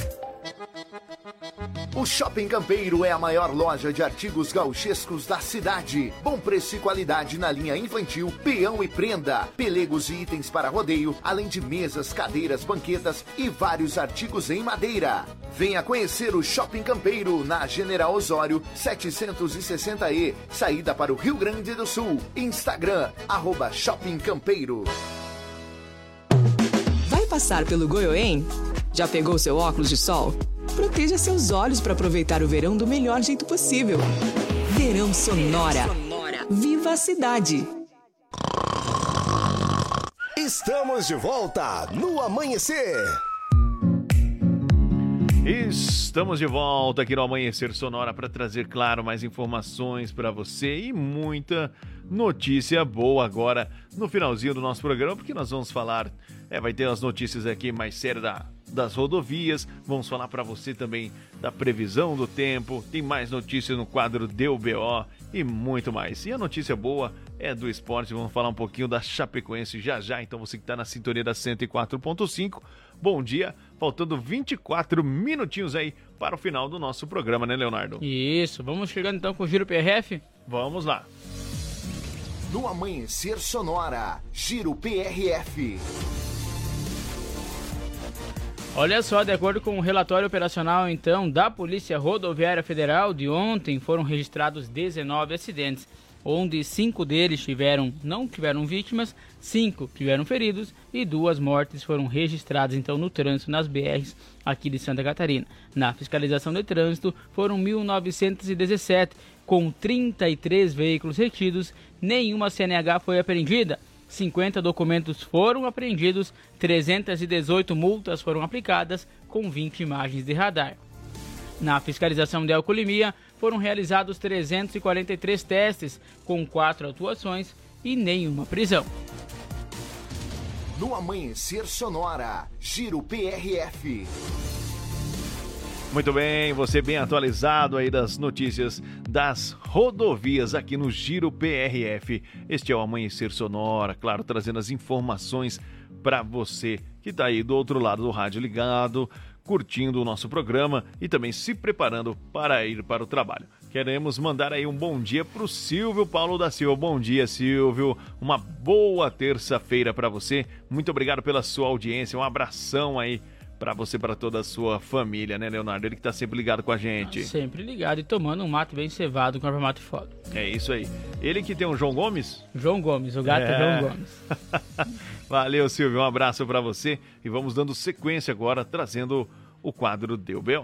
O Shopping Campeiro é a maior loja de artigos gauchescos da cidade. Bom preço e qualidade na linha infantil, peão e prenda, pelegos e itens para rodeio, além de mesas, cadeiras, banquetas e vários artigos em madeira. Venha conhecer o Shopping Campeiro na General Osório 760E, saída para o Rio Grande do Sul. Instagram, arroba Shopping Campeiro. Vai passar pelo Goiôem? Já pegou seu óculos de sol? Proteja seus olhos para aproveitar o verão do melhor jeito possível. Verão Sonora. Viva a cidade! Estamos de volta no Amanhecer. Estamos de volta aqui no Amanhecer Sonora para trazer, claro, mais informações para você e muita notícia boa agora no finalzinho do nosso programa, porque nós vamos falar, é, vai ter as notícias aqui mais sérias da, das rodovias, vamos falar para você também da previsão do tempo, tem mais notícias no quadro DUBO e muito mais. E a notícia boa é do esporte, vamos falar um pouquinho da Chapecoense já já, então você que está na sintonia da 104.5, bom dia, faltando 24 minutinhos aí para o final do nosso programa, né Leonardo? Isso, vamos chegando então com o Giro PRF? Vamos lá. No Amanhecer Sonora, Giro PRF. Olha só, de acordo com o relatório operacional então da Polícia Rodoviária Federal de ontem, foram registrados 19 acidentes, onde cinco deles tiveram não tiveram vítimas, cinco tiveram feridos e duas mortes foram registradas então no trânsito nas BRs aqui de Santa Catarina. Na fiscalização de trânsito foram 1917 com 33 veículos retidos, nenhuma CNH foi apreendida. 50 documentos foram apreendidos, 318 multas foram aplicadas, com 20 imagens de radar. Na fiscalização de alcoolemia, foram realizados 343 testes, com 4 atuações e nenhuma prisão. No Amanhecer Sonora, Giro PRF. Muito bem, você bem atualizado aí das notícias das rodovias aqui no Giro PRF. Este é o Amanhecer Sonora, claro, trazendo as informações para você que está aí do outro lado do rádio ligado, curtindo o nosso programa e também se preparando para ir para o trabalho. Queremos mandar aí um bom dia para o Silvio Paulo da Silva. Bom dia, Silvio. Uma boa terça-feira para você. Muito obrigado pela sua audiência. Um abração aí para você, para toda a sua família, né, Leonardo? Ele que tá sempre ligado com a gente. Sempre ligado e tomando um mato bem cevado com erva mate foda. É isso aí. Ele que tem um João Gomes? João Gomes, o gato é, é João Gomes. Valeu, Silvio. Um abraço para você e vamos dando sequência agora, trazendo o quadro Deu B.O.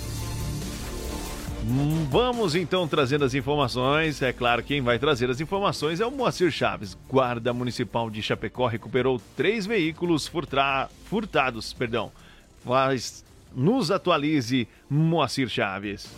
Hum, vamos então trazendo as informações. É claro, quem vai trazer as informações é o Moacir Chaves. Guarda Municipal de Chapecó recuperou três veículos furtra... furtados. Perdão. Mas nos atualize, Moacir Chaves.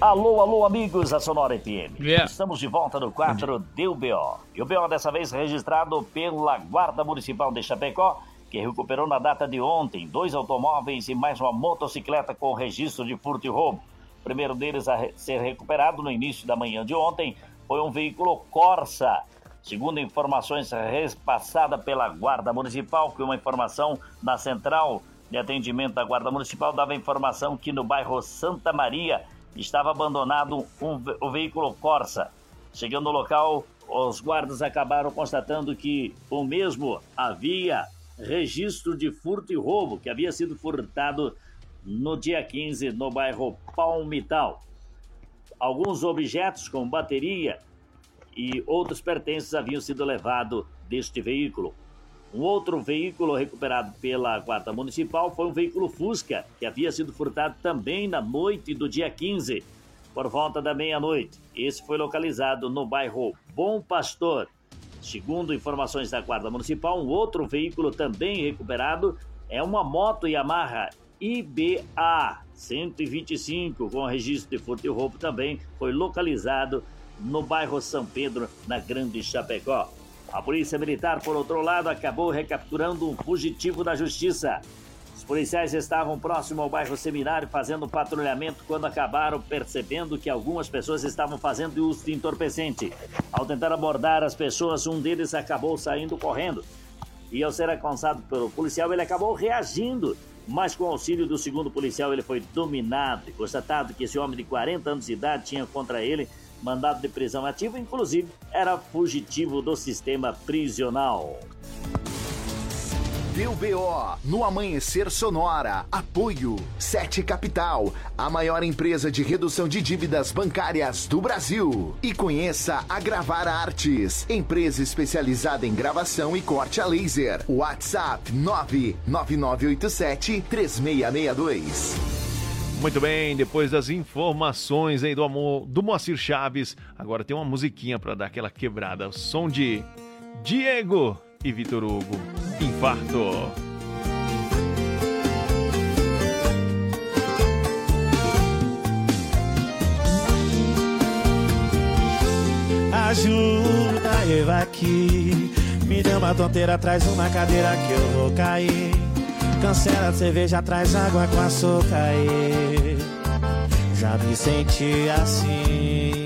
Alô, alô, amigos da Sonora FM. Yeah. Estamos de volta no quadro Deu BO. E o BO dessa vez registrado pela Guarda Municipal de Chapecó, que recuperou na data de ontem dois automóveis e mais uma motocicleta com registro de furto e roubo primeiro deles a ser recuperado no início da manhã de ontem foi um veículo Corsa. Segundo informações repassadas pela Guarda Municipal, que uma informação na central de atendimento da Guarda Municipal dava informação que no bairro Santa Maria estava abandonado um, o veículo Corsa. Chegando no local, os guardas acabaram constatando que o mesmo havia registro de furto e roubo, que havia sido furtado no dia 15 no bairro Palmital. Alguns objetos como bateria e outros pertences haviam sido levados deste veículo. Um outro veículo recuperado pela Guarda Municipal foi um veículo Fusca, que havia sido furtado também na noite do dia 15, por volta da meia-noite. Esse foi localizado no bairro Bom Pastor. Segundo informações da Guarda Municipal, um outro veículo também recuperado é uma moto Yamaha IBA 125, com registro de furto e roubo, também foi localizado no bairro São Pedro, na Grande Chapecó. A Polícia Militar, por outro lado, acabou recapturando um fugitivo da Justiça. Os policiais estavam próximo ao bairro Seminário fazendo patrulhamento quando acabaram percebendo que algumas pessoas estavam fazendo uso de entorpecente. Ao tentar abordar as pessoas, um deles acabou saindo correndo. E ao ser alcançado pelo policial, ele acabou reagindo mas com o auxílio do segundo policial ele foi dominado e constatado que esse homem de 40 anos de idade tinha contra ele mandado de prisão ativa, inclusive era fugitivo do sistema prisional. Deu BO no Amanhecer Sonora. Apoio Sete Capital, a maior empresa de redução de dívidas bancárias do Brasil. E conheça a Gravar Artes, empresa especializada em gravação e corte a laser. WhatsApp 99987 3662. Muito bem, depois das informações aí do amor do Moacir Chaves, agora tem uma musiquinha para dar aquela quebrada. O som de Diego e Vitor Hugo. Infarto. Ajuda eu aqui. Me deu uma tonteira, traz uma cadeira que eu vou cair. Cancela a cerveja, traz água com açúcar. E já me senti assim.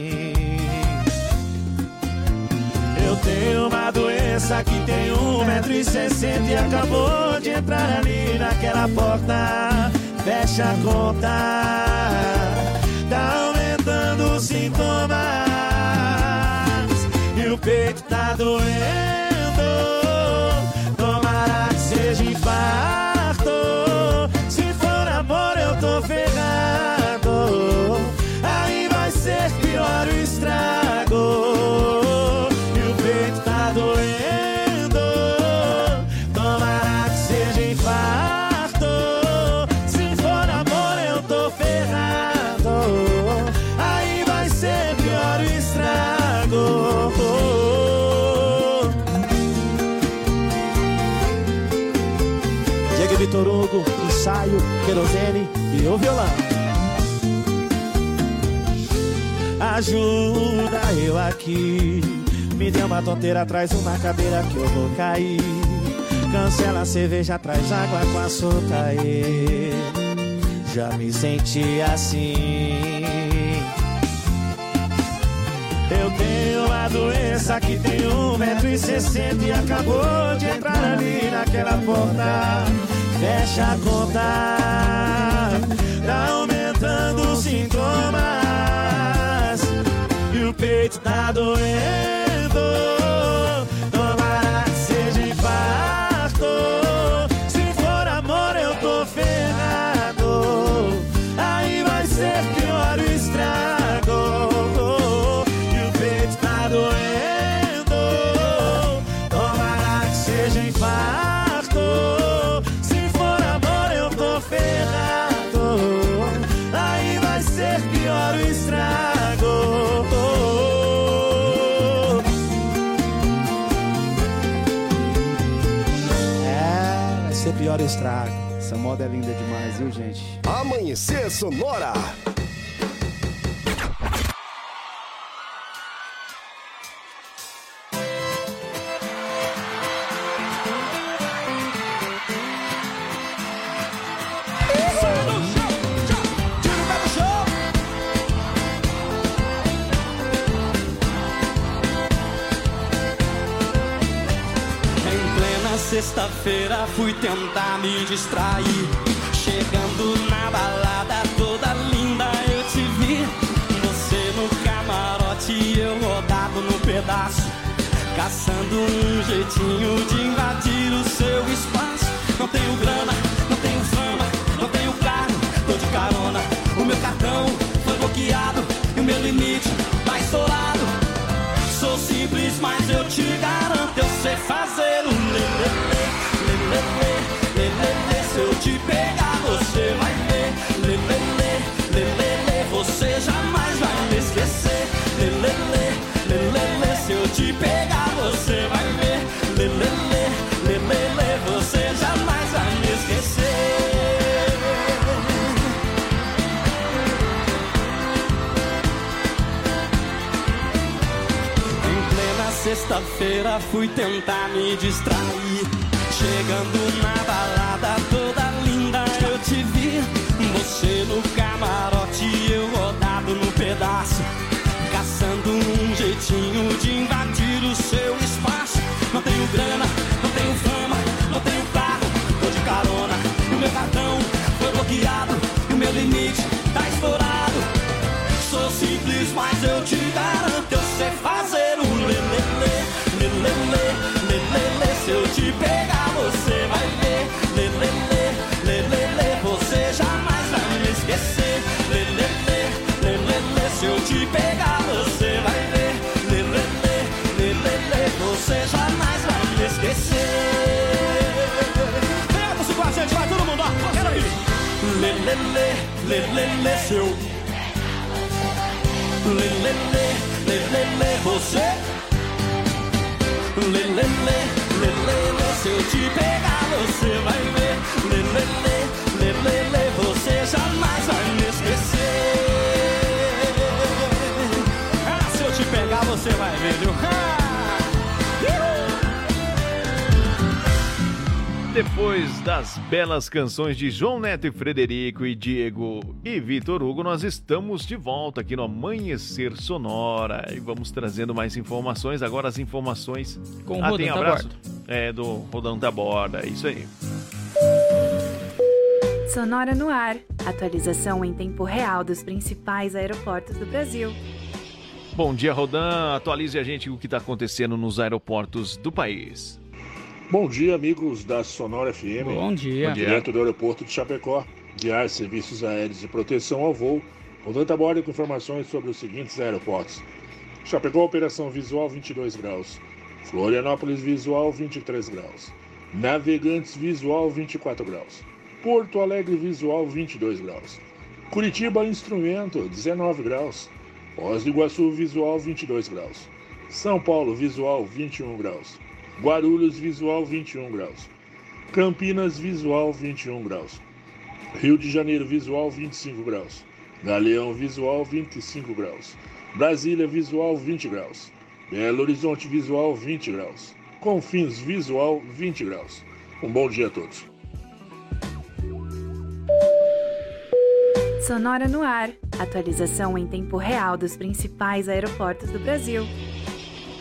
Eu tenho uma doença que tem um metro e sessenta e acabou de entrar ali naquela porta. Fecha a conta, tá aumentando os sintomas e o peito tá doendo. Vitor Hugo, ensaio, querosene e o violão. Ajuda eu aqui. Me deu uma tonteira, traz uma cadeira que eu vou cair. Cancela a cerveja, traz água com açúcar. aí. Já me senti assim. Eu tenho uma doença que tem um metro e sessenta e acabou de entrar ali naquela porta. Fecha a conta, tá aumentando os sintomas e o peito tá doendo. Sonora. Sexta-feira fui tentar me distrair. Chegando na balada pedaço. Caçando um jeitinho de invadir o seu espaço. Não tenho grana, não tenho fama, não tenho carro, tô de carona. O meu cartão foi bloqueado e o meu limite tá estourado. Sou simples, mas eu te garanto, eu sei fazer um lelele, lelele, lelele. Se eu te pegar, sexta-feira fui tentar me distrair. Chegando na balada toda linda eu te vi. Você no camarote eu rodado no pedaço. Caçando um jeitinho de invadir o seu espaço. Não tenho grana, não tenho fama, não tenho carro, tô de carona. O meu cartão foi bloqueado e o meu limite Lelele, lelele, seu Lelele, lelele, você Lelele, lelele, se eu te pegar você vai ver Lelele, lelele, você jamais vai me esquecer Ah, se eu te pegar você vai ver, viu? Ah! Depois das belas canções de João Neto e Frederico e Diego e Vitor Hugo, nós estamos de volta aqui no Amanhecer Sonora e vamos trazendo mais informações. Agora as informações Com o ah, Rodão tem da abraço? Borda. É do Rodão da Borda, isso aí. Sonora no ar. Atualização em tempo real dos principais aeroportos do Brasil. Bom dia, Rodan. Atualize a gente o que está acontecendo nos aeroportos do país. Bom dia, amigos da Sonora FM. Bom dia. Bom dia. Direto do aeroporto de Chapecó, guiar serviços aéreos de proteção ao voo, rodando a bordo com informações sobre os seguintes aeroportos. Chapecó, operação visual 22 graus. Florianópolis, visual 23 graus. Navegantes, visual 24 graus. Porto Alegre, visual 22 graus. Curitiba, instrumento 19 graus. Foz do Iguaçu, visual 22 graus. São Paulo, visual 21 graus. Guarulhos, visual 21 graus. Campinas, visual 21 graus. Rio de Janeiro, visual 25 graus. Galeão, visual 25 graus. Brasília, visual 20 graus. Belo Horizonte, visual 20 graus. Confins, visual 20 graus. Um bom dia a todos. Sonora no ar. Atualização em tempo real dos principais aeroportos do Brasil.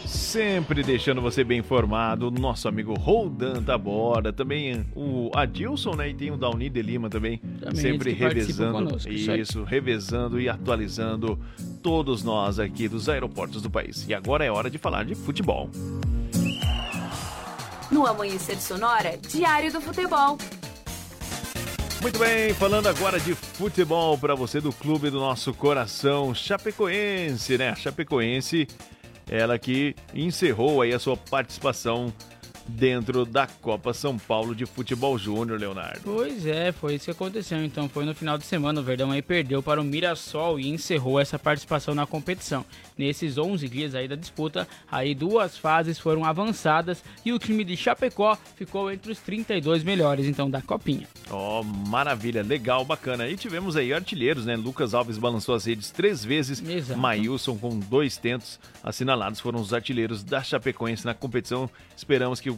Sempre deixando você bem informado, nosso amigo Roldan da Borda, também o Adilson, né? E tem o Dauni de Lima também, Também sempre revezando conosco, isso revezando e atualizando todos nós aqui dos aeroportos do país. E agora é hora de falar de futebol. No Amanhecer Sonora, Diário do Futebol. Muito bem, falando agora de futebol para você do clube do nosso coração, Chapecoense, né? Chapecoense, ela que encerrou aí a sua participação dentro da Copa São Paulo de Futebol Júnior, Leonardo. Pois é, foi isso que aconteceu. Então foi no final de semana, o Verdão aí perdeu para o Mirassol e encerrou essa participação na competição. Nesses 11 dias aí da disputa, aí duas fases foram avançadas e o time de Chapecó ficou entre os 32 melhores então da copinha. Ó, maravilha, legal, bacana. E tivemos aí artilheiros, né? Lucas Alves balançou as redes três vezes. Exato. Maílson com dois tentos assinalados foram os artilheiros da Chapecoense na competição. Esperamos que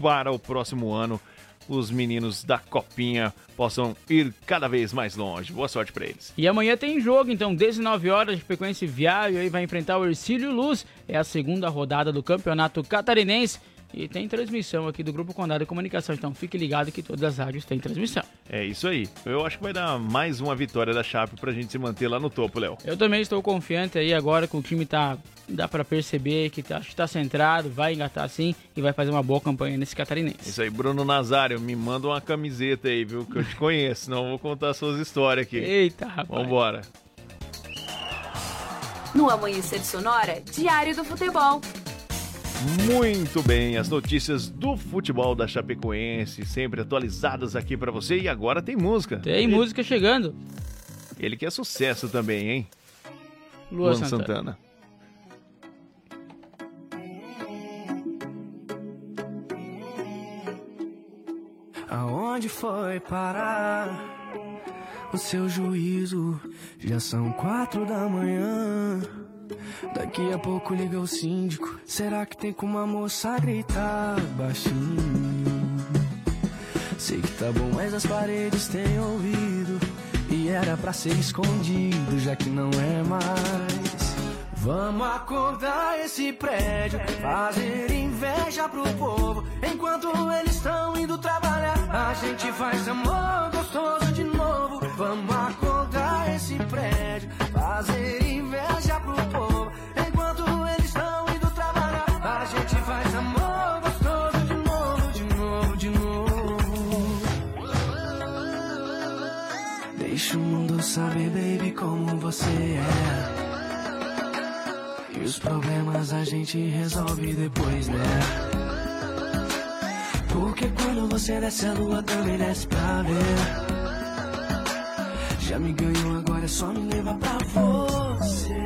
para o próximo ano os meninos da Copinha possam ir cada vez mais longe. Boa sorte para eles. E amanhã tem jogo, então, 19 horas, de Chapecoense Viário aí vai enfrentar o Ercílio Luz. É a segunda rodada do Campeonato Catarinense. E tem transmissão aqui do Grupo Condado de Comunicação, então fique ligado que todas as rádios têm transmissão. É isso aí. Eu acho que vai dar mais uma vitória da Chape pra gente se manter lá no topo, Léo. Eu também estou confiante aí agora que o time tá. Dá pra perceber que tá, acho que tá centrado, vai engatar sim e vai fazer uma boa campanha nesse catarinense. Isso aí, Bruno Nazário, me manda uma camiseta aí, viu? Que eu te conheço, senão eu vou contar suas histórias aqui. Eita, rapaz. Vambora. No Amanhecer Sonora, Diário do Futebol. Muito bem, as notícias do futebol da Chapecoense, sempre atualizadas aqui pra você. E agora tem música. Tem Ele- música chegando. Ele que é sucesso também, hein? Lua Santana. Aonde foi parar o seu juízo? Já são quatro da manhã. Daqui a pouco liga o síndico. Será que tem como a moça gritar baixinho? Sei que tá bom, mas as paredes têm ouvido. E era pra ser escondido, já que não é mais. Vamos acordar esse prédio, fazer inveja pro povo. Enquanto eles estão indo trabalhar, a gente faz amor gostoso de novo. Vamos acordar esse prédio, fazer saber, baby, como você é. E os problemas a gente resolve depois, né? Porque quando você desce a lua também desce pra ver. Já me ganhou, agora é só me levar pra você.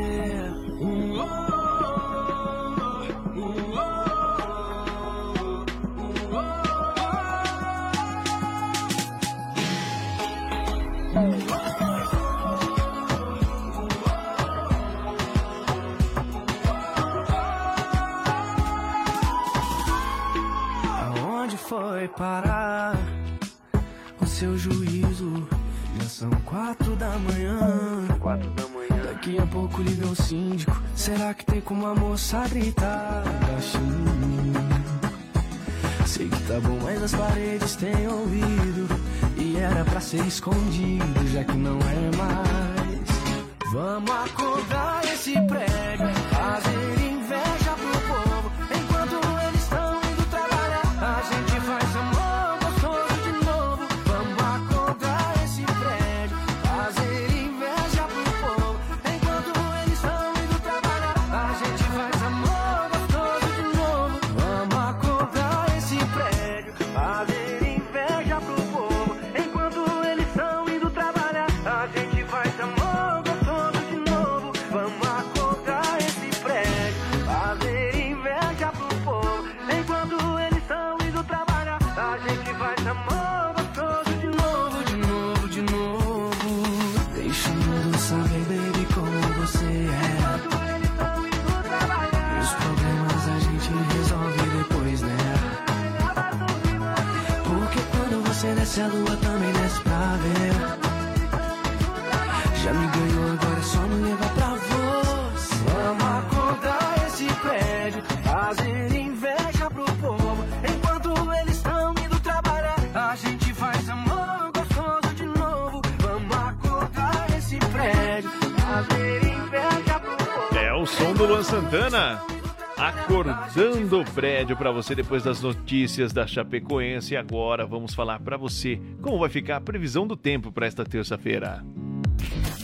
Foi parar? o seu juízo. Já são quatro da manhã. Quatro da manhã. Daqui a pouco liga o síndico. Será que tem como a moça gritar baixinho? Sei que tá bom, mas as paredes têm ouvido. E era pra ser escondido, já que não é mais. Vamos acordar esse prédio, Já me ganhou, agora é só me levar pra você. Vamos acordar esse prédio, fazer inveja pro povo. Enquanto eles estão indo trabalhar, a gente faz amor gostoso de novo. Vamos acordar esse prédio, fazer inveja pro povo. É o som do Luan Santana. Acordando o prédio para você depois das notícias da Chapecoense. E agora vamos falar para você como vai ficar a previsão do tempo para esta terça-feira.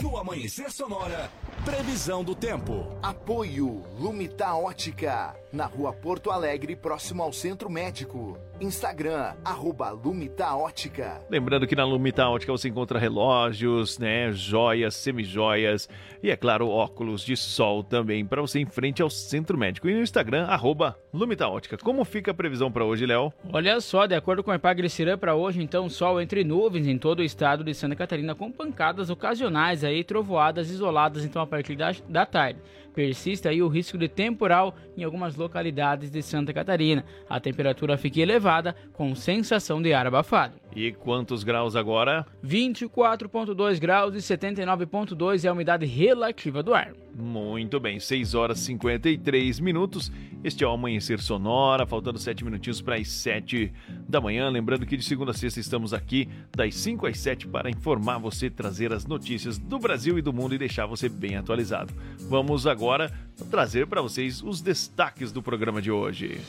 you Amanhecer Sonora, previsão do tempo. Apoio Lumita Ótica, na rua Porto Alegre, próximo ao Centro Médico. Instagram, arroba Lumita Ótica. Lembrando que na Lumita Ótica você encontra relógios, né, joias, semijoias e, é claro, óculos de sol também para você em frente ao Centro Médico. E no Instagram, arroba Lumita Ótica. Como fica a previsão para hoje, Léo? Olha só, de acordo com a Epagre-Cirã para hoje, então, sol entre nuvens em todo o estado de Santa Catarina, com pancadas ocasionais aí, trovoadas isoladas, então, a partir da, da tarde. Persiste aí o risco de temporal em algumas localidades de Santa Catarina. A temperatura fica elevada, com sensação de ar abafado. E quantos graus agora? 24,2 graus e 79,2 é a umidade relativa do ar. Muito bem, 6 horas e 53 minutos. Este é o Amanhecer Sonora, faltando 7 minutinhos para as 7 da manhã. Lembrando que de segunda a sexta estamos aqui das 5 às 7 para informar você, trazer as notícias do Brasil e do mundo e deixar você bem atualizado. Vamos agora trazer para vocês os destaques do programa de hoje.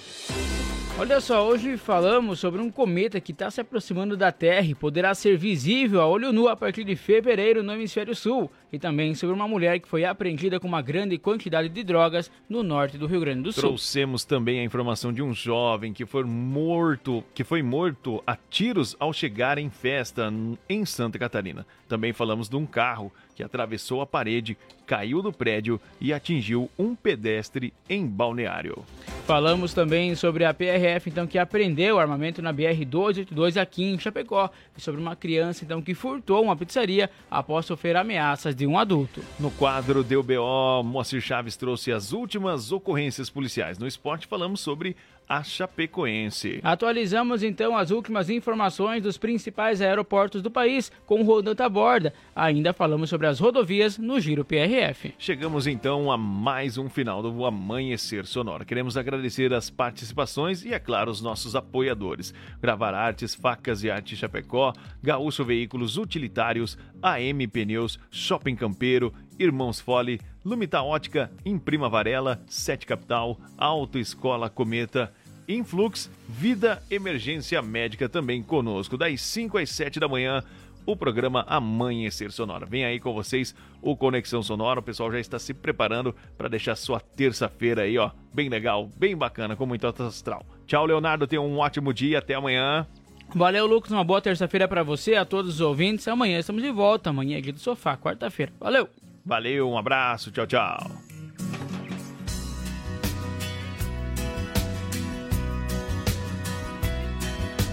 Olha só, hoje falamos sobre um cometa que está se aproximando da Terra e poderá ser visível a olho nu a partir de fevereiro no hemisfério sul. E também sobre uma mulher que foi apreendida com uma grande quantidade de drogas no norte do Rio Grande do Sul. Trouxemos também a informação de um jovem que foi morto, que foi morto a tiros ao chegar em festa em Santa Catarina. Também falamos de um carro que atravessou a parede, caiu do prédio e atingiu um pedestre em Balneário. Falamos também sobre a PRF, então, que apreendeu armamento na BR-282 aqui em Chapecó. E sobre uma criança, então, que furtou uma pizzaria após sofrer ameaças de um adulto. No quadro DBO, Moacir Chaves trouxe as últimas ocorrências policiais. No esporte, falamos sobre a Chapecoense. Atualizamos então as últimas informações dos principais aeroportos do país com o Rodanta Borda. Ainda falamos sobre as rodovias no Giro PRF. Chegamos então a mais um final do Amanhecer Sonora. Queremos agradecer as participações e, é claro, os nossos apoiadores. Gravar Artes, Facas e Arte Chapecó, Gaúcho Veículos Utilitários, AM Pneus, Shopping Campeiro, Irmãos Fole, Lumita Ótica, Imprima Varela, Sete Capital, Autoescola Cometa, Influx, Vida Emergência Médica também conosco, das 5 às 7 da manhã, o programa Amanhecer Sonora. Vem aí com vocês o Conexão Sonora, o pessoal já está se preparando para deixar sua terça-feira aí, ó, bem legal, bem bacana, com muito astral. Tchau, Leonardo, tenha um ótimo dia, até amanhã. Valeu, Lucas, uma boa terça-feira para você, a todos os ouvintes. Amanhã estamos de volta, amanhã é dia do sofá, quarta-feira. Valeu! Valeu, um abraço, tchau, tchau.